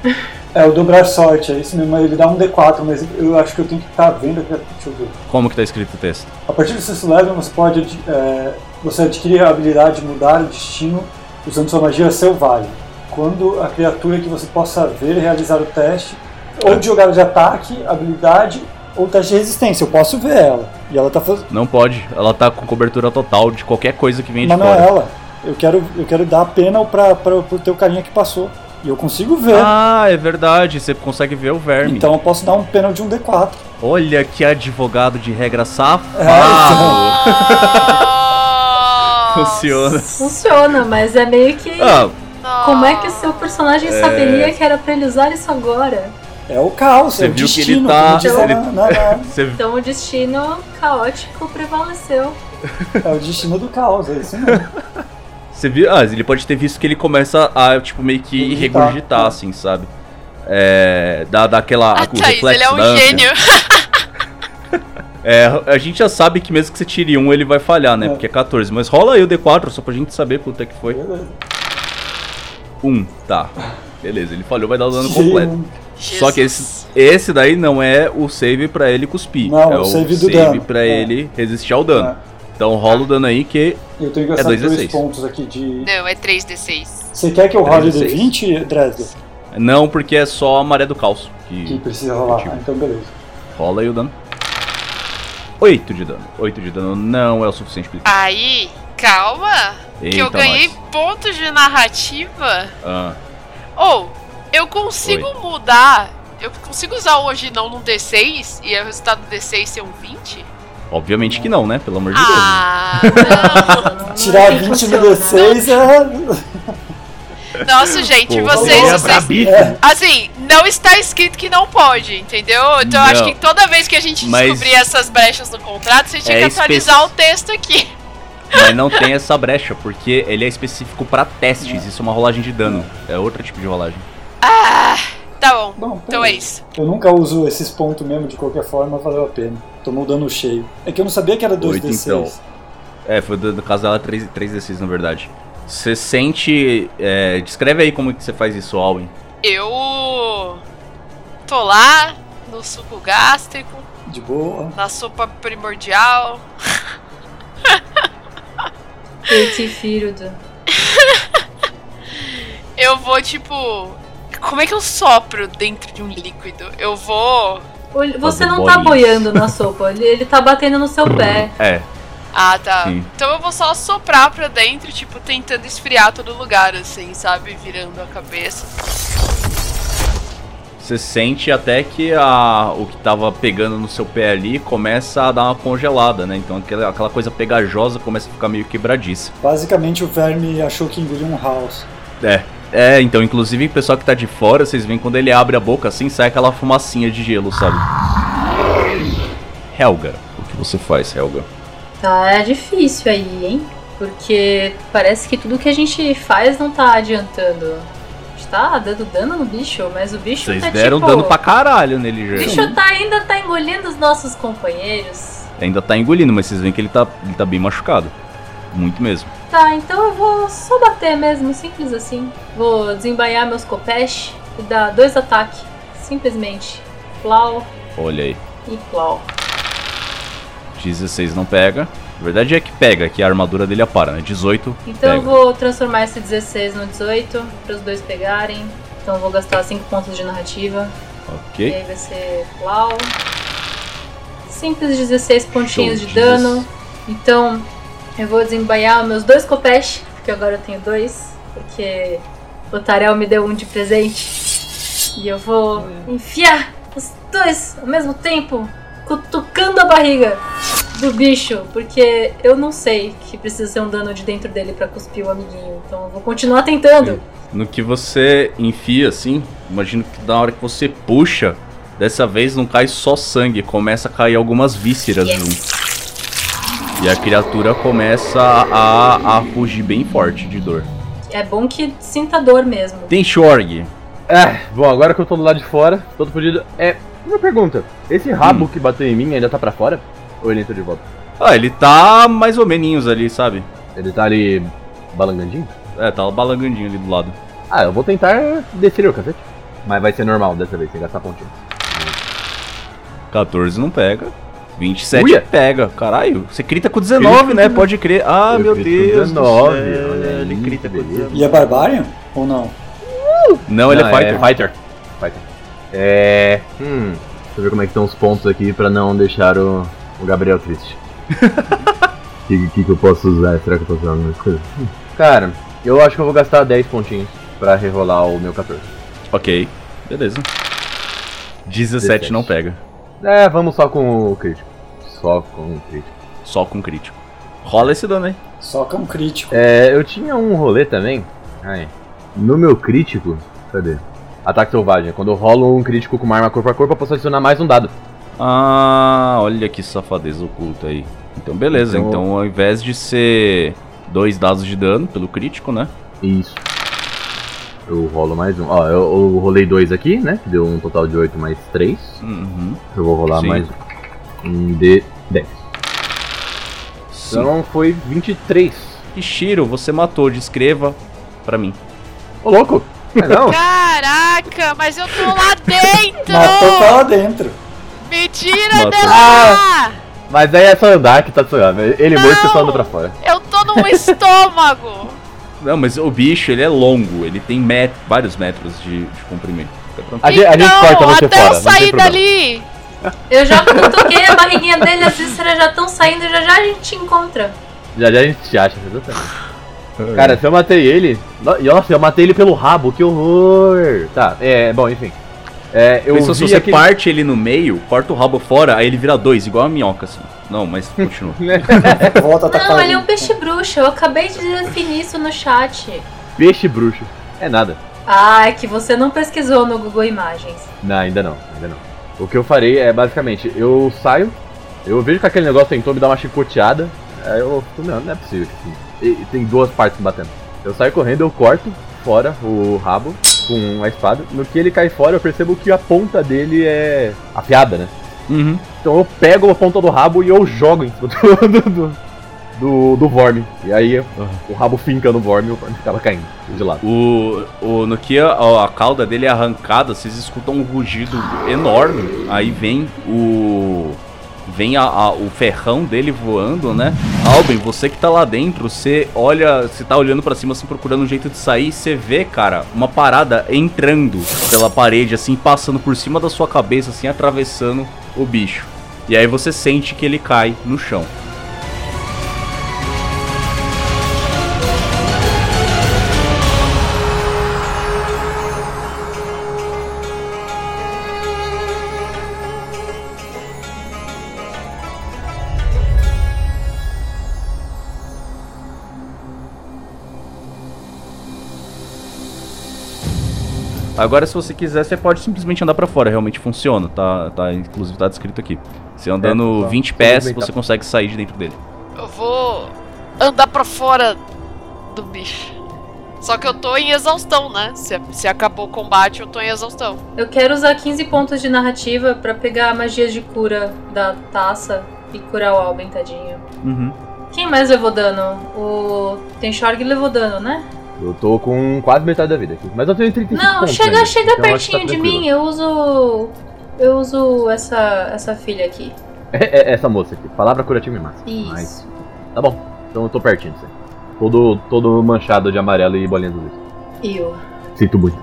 É o dobrar sorte, é isso mesmo. Ele dá um D4, mas eu acho que eu tenho que estar vendo aqui. Deixa eu ver. Como que tá escrito o texto? A partir do sexto level, você pode é, você adquirir a habilidade de mudar o destino usando sua magia selvagem. Quando a criatura que você possa ver realizar o teste, ou de jogada de ataque, habilidade, ou teste de resistência. Eu posso ver ela. E ela tá fazendo. Não pode. Ela tá com cobertura total de qualquer coisa que venha de Mas não é fora. ela. Eu quero, eu quero dar a pena pra, pra, pro teu carinha que passou. E eu consigo ver. Ah, é verdade. Você consegue ver o verme. então eu posso dar um pênalti de um D4. Olha que advogado de regra safado. Nossa! Funciona. Funciona, mas é meio que. Ah, Como é que o seu personagem É. saberia que era pra ele usar isso agora? É o caos, Você é o viu que destino. ele tá- diz ele- na- na- você Então o destino caótico prevaleceu. é o destino do caos, é isso mesmo. Você viu? Ah, ele pode ter visto que ele começa a, tipo, meio que Regurgitar. assim, sabe? É. Dá, dá aquela. Ah, o Thaís, reflexo ele é um da ânsia. gênio. É, a gente já sabe que mesmo que você tire um, ele vai falhar, né? É. Porque é 14. Mas rola aí o D4 só pra gente saber quanto é que foi. Beleza. Um, tá. Beleza, ele falhou, vai dar o dano completo. Só que esse, esse daí não é o save pra ele cuspir. Não, é o save do dano. pra É. ele resistir ao dano. É. Então rola o dano aí que. Eu tenho que É gastar dois dois D6. pontos aqui de. Não, é 3d6. Você quer que eu role 3D6. D20, Dresden? Não, porque é só a maré do caos. Que, Que precisa rolar. Ah, então beleza. rola aí o dano. 8 de dano. 8 de dano não é o suficiente pra Aí, calma, que eu Eita, ganhei nós. pontos de narrativa. Ah, Ou, eu consigo mudar. Eu consigo usar hoje não num D6 e o resultado do D6 ser um 20? Obviamente que não, né? Pelo amor de Deus. Ah, não. Tirar Não 20 no funciona. D6 é. Nossa, gente, Pô, vocês, vocês. É, Assim, não está escrito que não pode, entendeu? Então eu acho Não. que toda vez que a gente Mas- descobrir essas brechas no contrato, você tinha É que atualizar o texto aqui. Mas não tem essa brecha, porque ele é específico pra testes. Isso é uma rolagem de dano. É outro tipo de rolagem. Ah, tá bom. Bom, Então é beleza. isso. Eu nunca uso esses pontos mesmo, de qualquer forma, valeu a pena. Tomou dano cheio. É que eu não sabia que era Oito, 2D6. então. É, foi do, no caso dela 3, 3d6 na verdade. Você sente. é, descreve aí como que você faz isso, Alwyn. Eu tô lá no suco gástrico, De boa. na sopa primordial. Perfiro. Eu vou tipo. Como é que eu sopro dentro de um líquido? Eu vou. Você não tá boiando na sopa, ele, ele tá batendo no seu pé. É, Ah, tá. Sim. Então eu vou só soprar pra dentro, tipo, tentando esfriar todo lugar, assim, sabe? Virando a cabeça. você sente até que a, o que tava pegando no seu pé ali começa a dar uma congelada, né? Então aquela, aquela coisa pegajosa começa a ficar meio quebradiça. Basicamente o verme achou que engoliu um house. É. É, então, inclusive o pessoal que tá de fora, vocês veem quando ele abre a boca assim, sai aquela fumacinha de gelo, sabe? Helga, o que você faz, Helga? Tá difícil aí, hein? Porque parece que tudo que a gente faz não tá adiantando. A gente tá dando dano no bicho, mas o bicho Vocês tá deram tipo... dano pra caralho nele O já. bicho tá, ainda tá engolindo os nossos companheiros. Ainda tá engolindo, mas vocês veem que ele tá, ele tá bem machucado. Muito mesmo. Tá, então eu vou só bater mesmo, simples assim. Vou desembainhar meus copesh e dar dois ataques. Simplesmente. Plau Olha aí. e plau. 16 não pega. A verdade é que pega, que a armadura dele apara, né? 18 Então eu pega. vou transformar esse 16 no 18 para os dois pegarem. Então eu vou gastar 5 pontos de narrativa. E Ok. aí vai ser plau. Simples 16 pontinhos Show, de dano. Então eu vou desembainhar os meus dois copesh, porque agora eu tenho dois. Porque o Tarel me deu um de presente. E eu vou enfiar os dois ao mesmo tempo, cutucando a barriga do bicho, porque eu não sei que precisa ser um dano de dentro dele pra cuspir o amiguinho. Então eu vou continuar tentando. No que você enfia assim, imagino que na hora que você puxa, dessa vez não cai só sangue, começa a cair algumas vísceras Yes. junto. E a criatura começa a, a fugir bem forte de dor. É bom que sinta dor mesmo. Tem Shorg. É, bom, agora que eu tô do lado de fora, todo fodido. É, uma pergunta. Esse rabo que bateu em mim ainda tá pra fora? Ou ele entrou de volta? Ah, ele tá mais ou menos ali, sabe? Ele tá ali balangandinho? É, tá balangandinho ali do lado. Ah, eu vou tentar descer o cacete. Mas vai ser normal dessa vez, sem gastar pontinho. 14 não pega. 27 Uia! pega. Caralho, você crita com 19, Crita né? Pode crer. Ah, Eu meu Deus. 19, do céu, olha aí, ele crita com beleza. 19. E é Barbarian? Ou não? Não, ele é fighter. Fighter. Fighter. É. Hum. Deixa eu ver como é que estão os pontos aqui pra não deixar o, o Gabriel triste. O que, que, que eu posso usar? Será que eu posso usar alguma coisa? Cara, eu acho que eu vou gastar 10 pontinhos pra rerolar o meu 14. Ok, beleza. 17 17. não pega. É, vamos só com o crítico. Só com o crítico. Só com crítico. Rola esse dano aí. Só é um crítico. É, eu tinha um rolê também. Ai. No meu crítico. Cadê? Ataque selvagem. Quando eu rolo um crítico com uma arma corpo a corpo, eu posso adicionar mais um dado. Ah, olha que safadeza oculta aí. Então, beleza. Então- Então, ao invés de ser dois dados de dano pelo crítico, né? Isso. Eu rolo mais um. Ó, eu, eu rolei dois aqui, né? Que deu um total de 8 mais 3. Uhum. Eu vou rolar Sim. mais um de 10. Sim. Então foi 23. Ishiro, você matou. Descreva pra mim. Ô louco! É, não? Caraca, mas eu tô lá dentro! Matou pra lá dentro. Me tira Matou. de lá! Mas aí é só andar que tá sonhando. Ele Não. morto e só anda pra fora. Eu tô num estômago! Não, mas o bicho, ele é longo, ele tem met vários metros de, de comprimento. A gente- a gente então, corta você até fora, eu sair dali! Eu já toquei a barriguinha dele, as vísceras já estão saindo, já já a gente te encontra. Já já a gente te acha, exatamente. Cara, se eu matei ele. no- Nossa, eu matei ele pelo rabo, que horror! Tá, é, bom, enfim. É, eu Pensa se você aquele... parte ele no meio, corta o rabo fora, aí ele vira dois, igual a minhoca, assim. Não, mas continua. Volta a. Não, ele é um peixe bruxo, eu acabei de definir isso no chat. Peixe bruxo. É nada. Ah, é que você não pesquisou no Google Imagens. Não, ainda não, ainda não. O que eu farei é basicamente, eu saio, eu vejo que aquele negócio tentou me dar uma chicoteada, aí eu fico, não, não é possível. E, e tem duas partes batendo. Eu saio correndo, eu corto fora o rabo com a espada. No que ele cai fora, eu percebo que a ponta dele é afiada, né? Uhum. Então eu pego a ponta do rabo e eu jogo em cima do, do, do, do, do Vorme. E aí o rabo finca no Vorme e o Vorme ficava caindo de lado. O, o, no que a, a cauda dele é arrancada, vocês escutam um rugido enorme. Aí vem o. Vem a, a- o ferrão dele voando, né? Alben, você que tá lá dentro, você olha, você tá olhando pra cima, assim, procurando um jeito de sair, você vê, cara, uma parada entrando pela parede, assim, passando por cima da sua cabeça, assim, atravessando o bicho. E aí você sente que ele cai no chão. Agora, se você quiser, você pode simplesmente andar pra fora. Realmente funciona, tá? tá inclusive tá descrito aqui. Você andando tá. 20 pés, você consegue sair de dentro dele. Eu vou andar pra fora do bicho. Só que eu tô em exaustão, né? Se, se acabou o combate, eu tô em exaustão. Eu quero usar 15 pontos de narrativa pra pegar magias de cura da taça e curar o Alben, tadinho. Uhum. Quem mais levou dano? O Tenshorg levou dano, né? Eu tô com quase metade da vida aqui. Mas eu tenho 35 Não, pontos chega, ainda, chega então que tá pertinho de mim. Eu uso. Eu uso essa, essa filha aqui. É, é essa moça aqui. Palavra curativa e massa. Isso. Mas, tá bom. Então eu tô pertinho disso aí. Todo, todo manchado de amarelo e bolinha de luz. Eu. Sinto muito.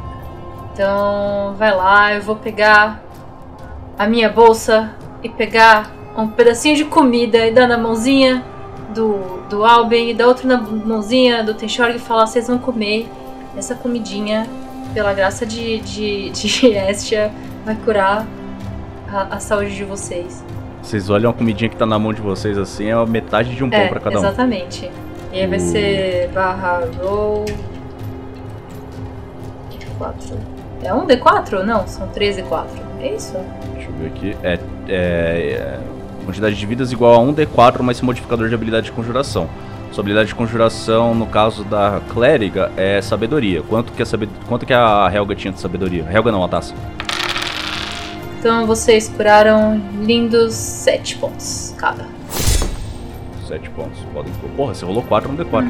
Então, vai lá, eu vou pegar a minha bolsa e pegar um pedacinho de comida e dar na mãozinha do, do Alben e dar outro na mãozinha do Tenshorg e falar: vocês vão comer essa comidinha, pela graça de, de, de Estia, vai curar a, a saúde de vocês. Vocês olham a comidinha que tá na mão de vocês assim, é metade de um pão é, pra cada um. exatamente. E aí vai Uh. ser barra roll. 4. É um D4? Não, são 3 D4. É isso? Deixa eu ver aqui. É, é, é, quantidade de vidas igual a 1d4 mais seu modificador de habilidade de conjuração. Sua habilidade de conjuração, no caso da clériga, é sabedoria. Quanto que a, sabed... Quanto que a Helga tinha de sabedoria? Helga não, a taça. Então vocês curaram lindos 7 pontos cada. 7 pontos. Podem... Porra, você rolou 4 no D4.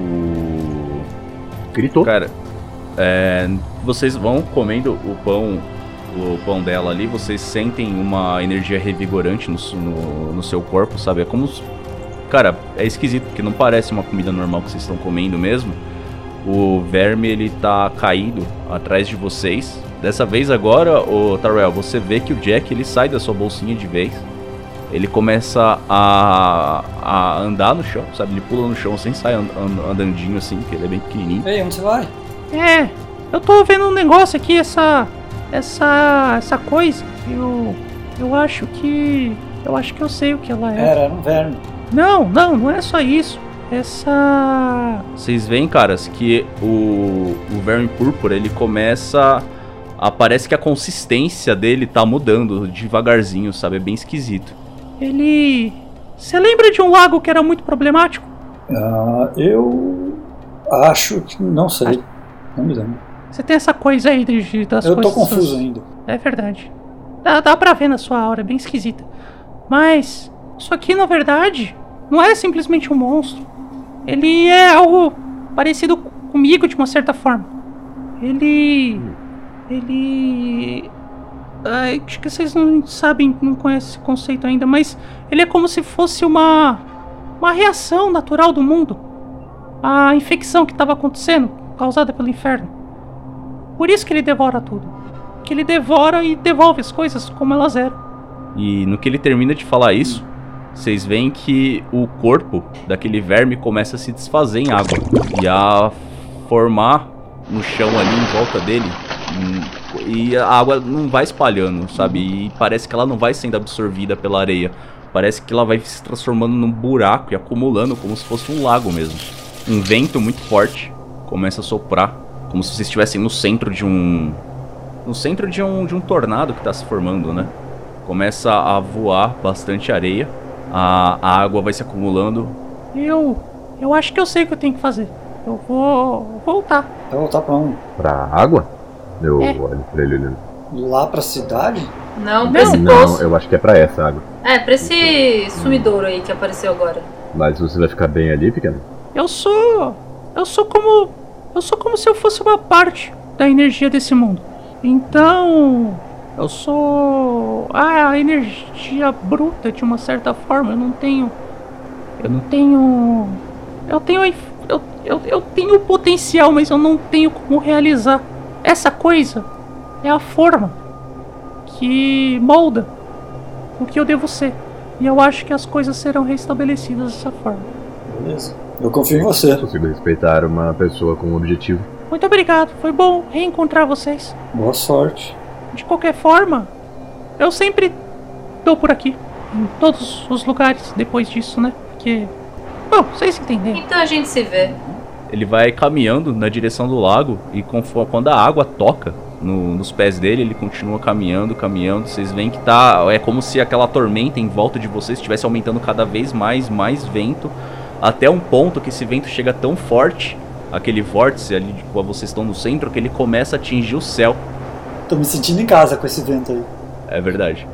O. Gritou. Cara, é, vocês vão comendo o pão, o pão dela ali, vocês sentem uma energia revigorante no, no, no seu corpo, sabe? É como. Cara, é esquisito, porque não parece uma comida normal que vocês estão comendo mesmo. O verme ele tá caído atrás de vocês. Dessa vez agora, o Tarell, você vê que o Jack ele sai da sua bolsinha de vez. Ele começa a, a andar no chão, sabe? Ele pula no chão sem sair and, and- andandinho assim, porque ele é bem pequenininho. Ei, onde você vai? É, eu tô vendo um negócio aqui, essa. Essa. Essa coisa. Eu. Eu acho que. Eu acho que eu sei o que ela é. Era, era um verme. Não, não, não é só isso. Essa. Vocês veem, caras, que o, o verme púrpura ele começa. A, parece que a consistência dele tá mudando devagarzinho, sabe? É bem esquisito. Ele. Você lembra de um lago que era muito problemático? Ah, eu acho que. Não sei. Não me lembro. Você tem essa coisa aí de, das Eu tô coisas. confuso ainda. É verdade. Dá, dá pra ver na sua aura, é bem esquisita. Mas. Isso aqui, na verdade, não é simplesmente um monstro. Ele é algo parecido comigo de uma certa forma. Ele. Ele. Ai, acho que vocês não sabem, não conhecem esse conceito ainda, mas ele é como se fosse uma. uma reação natural do mundo. A infecção que estava acontecendo, causada pelo inferno. Por isso que ele devora tudo. Que ele devora e devolve as coisas como elas eram. E no que ele termina de falar isso, vocês veem que o corpo daquele verme começa a se desfazer em água e a formar no chão ali em volta dele. Hum, E a água não vai espalhando, sabe? E parece que ela não vai sendo absorvida pela areia. Parece que ela vai se transformando num buraco e acumulando como se fosse um lago mesmo. Um vento muito forte começa a soprar, como se vocês estivessem no centro de um no centro de um de um tornado que está se formando, né? Começa a voar bastante areia. A, a água vai se acumulando. Eu. Eu acho que eu sei o que eu tenho que fazer. Eu vou voltar. Vai voltar pra onde? Pra água? Eu É. olho pra ele olhando. Lá pra cidade? Não, pra esse Não, poço. eu acho que é pra essa água. É, pra esse sumidouro aí que apareceu agora. Mas você vai ficar bem ali, pequeno? Eu sou. Eu sou como. Eu sou como se eu fosse uma parte da energia desse mundo. Então. Eu sou. A energia bruta de uma certa forma. Eu não tenho. Eu não tenho. Eu tenho. Eu, eu, eu tenho potencial, mas eu não tenho como realizar. Essa coisa é a forma que molda o que eu devo ser. E eu acho que as coisas serão restabelecidas dessa forma. Beleza. Eu confio em você. Consigo respeitar uma pessoa com um objetivo. Muito obrigado, foi bom reencontrar vocês. Boa sorte. De qualquer forma, eu sempre tô por aqui. Em todos os lugares depois disso, né? Porque. Bom, vocês entenderam. Então a gente se vê. Ele vai caminhando na direção do lago e conforme, quando a água toca no- nos pés dele, ele continua caminhando, caminhando. Vocês veem que tá. É como se aquela tormenta em volta de vocês estivesse aumentando cada vez mais, mais vento. Até um ponto que esse vento chega tão forte, aquele vórtice ali qual vocês estão no centro, que ele começa a atingir o céu. Tô me sentindo em casa com esse vento aí. É verdade.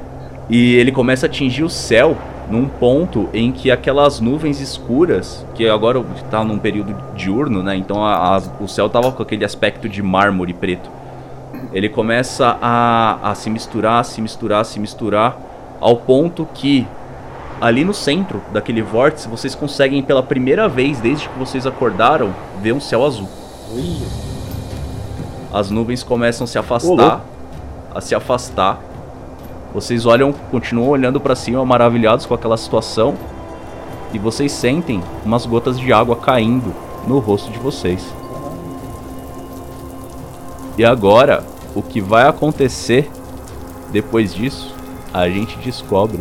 E ele começa a atingir o céu num ponto em que aquelas nuvens escuras, que agora tá num período diurno, né? Então a- a- o céu tava com aquele aspecto de mármore preto. Ele começa a, a se misturar, se misturar, se misturar, ao ponto que ali no centro daquele vórtice vocês conseguem pela primeira vez desde que vocês acordaram ver um céu azul. As nuvens começam a se afastar, a se afastar. Vocês olham, continuam olhando pra cima, maravilhados com aquela situação, e vocês sentem umas gotas de água caindo no rosto de vocês. E agora, o que vai acontecer depois disso, a gente descobre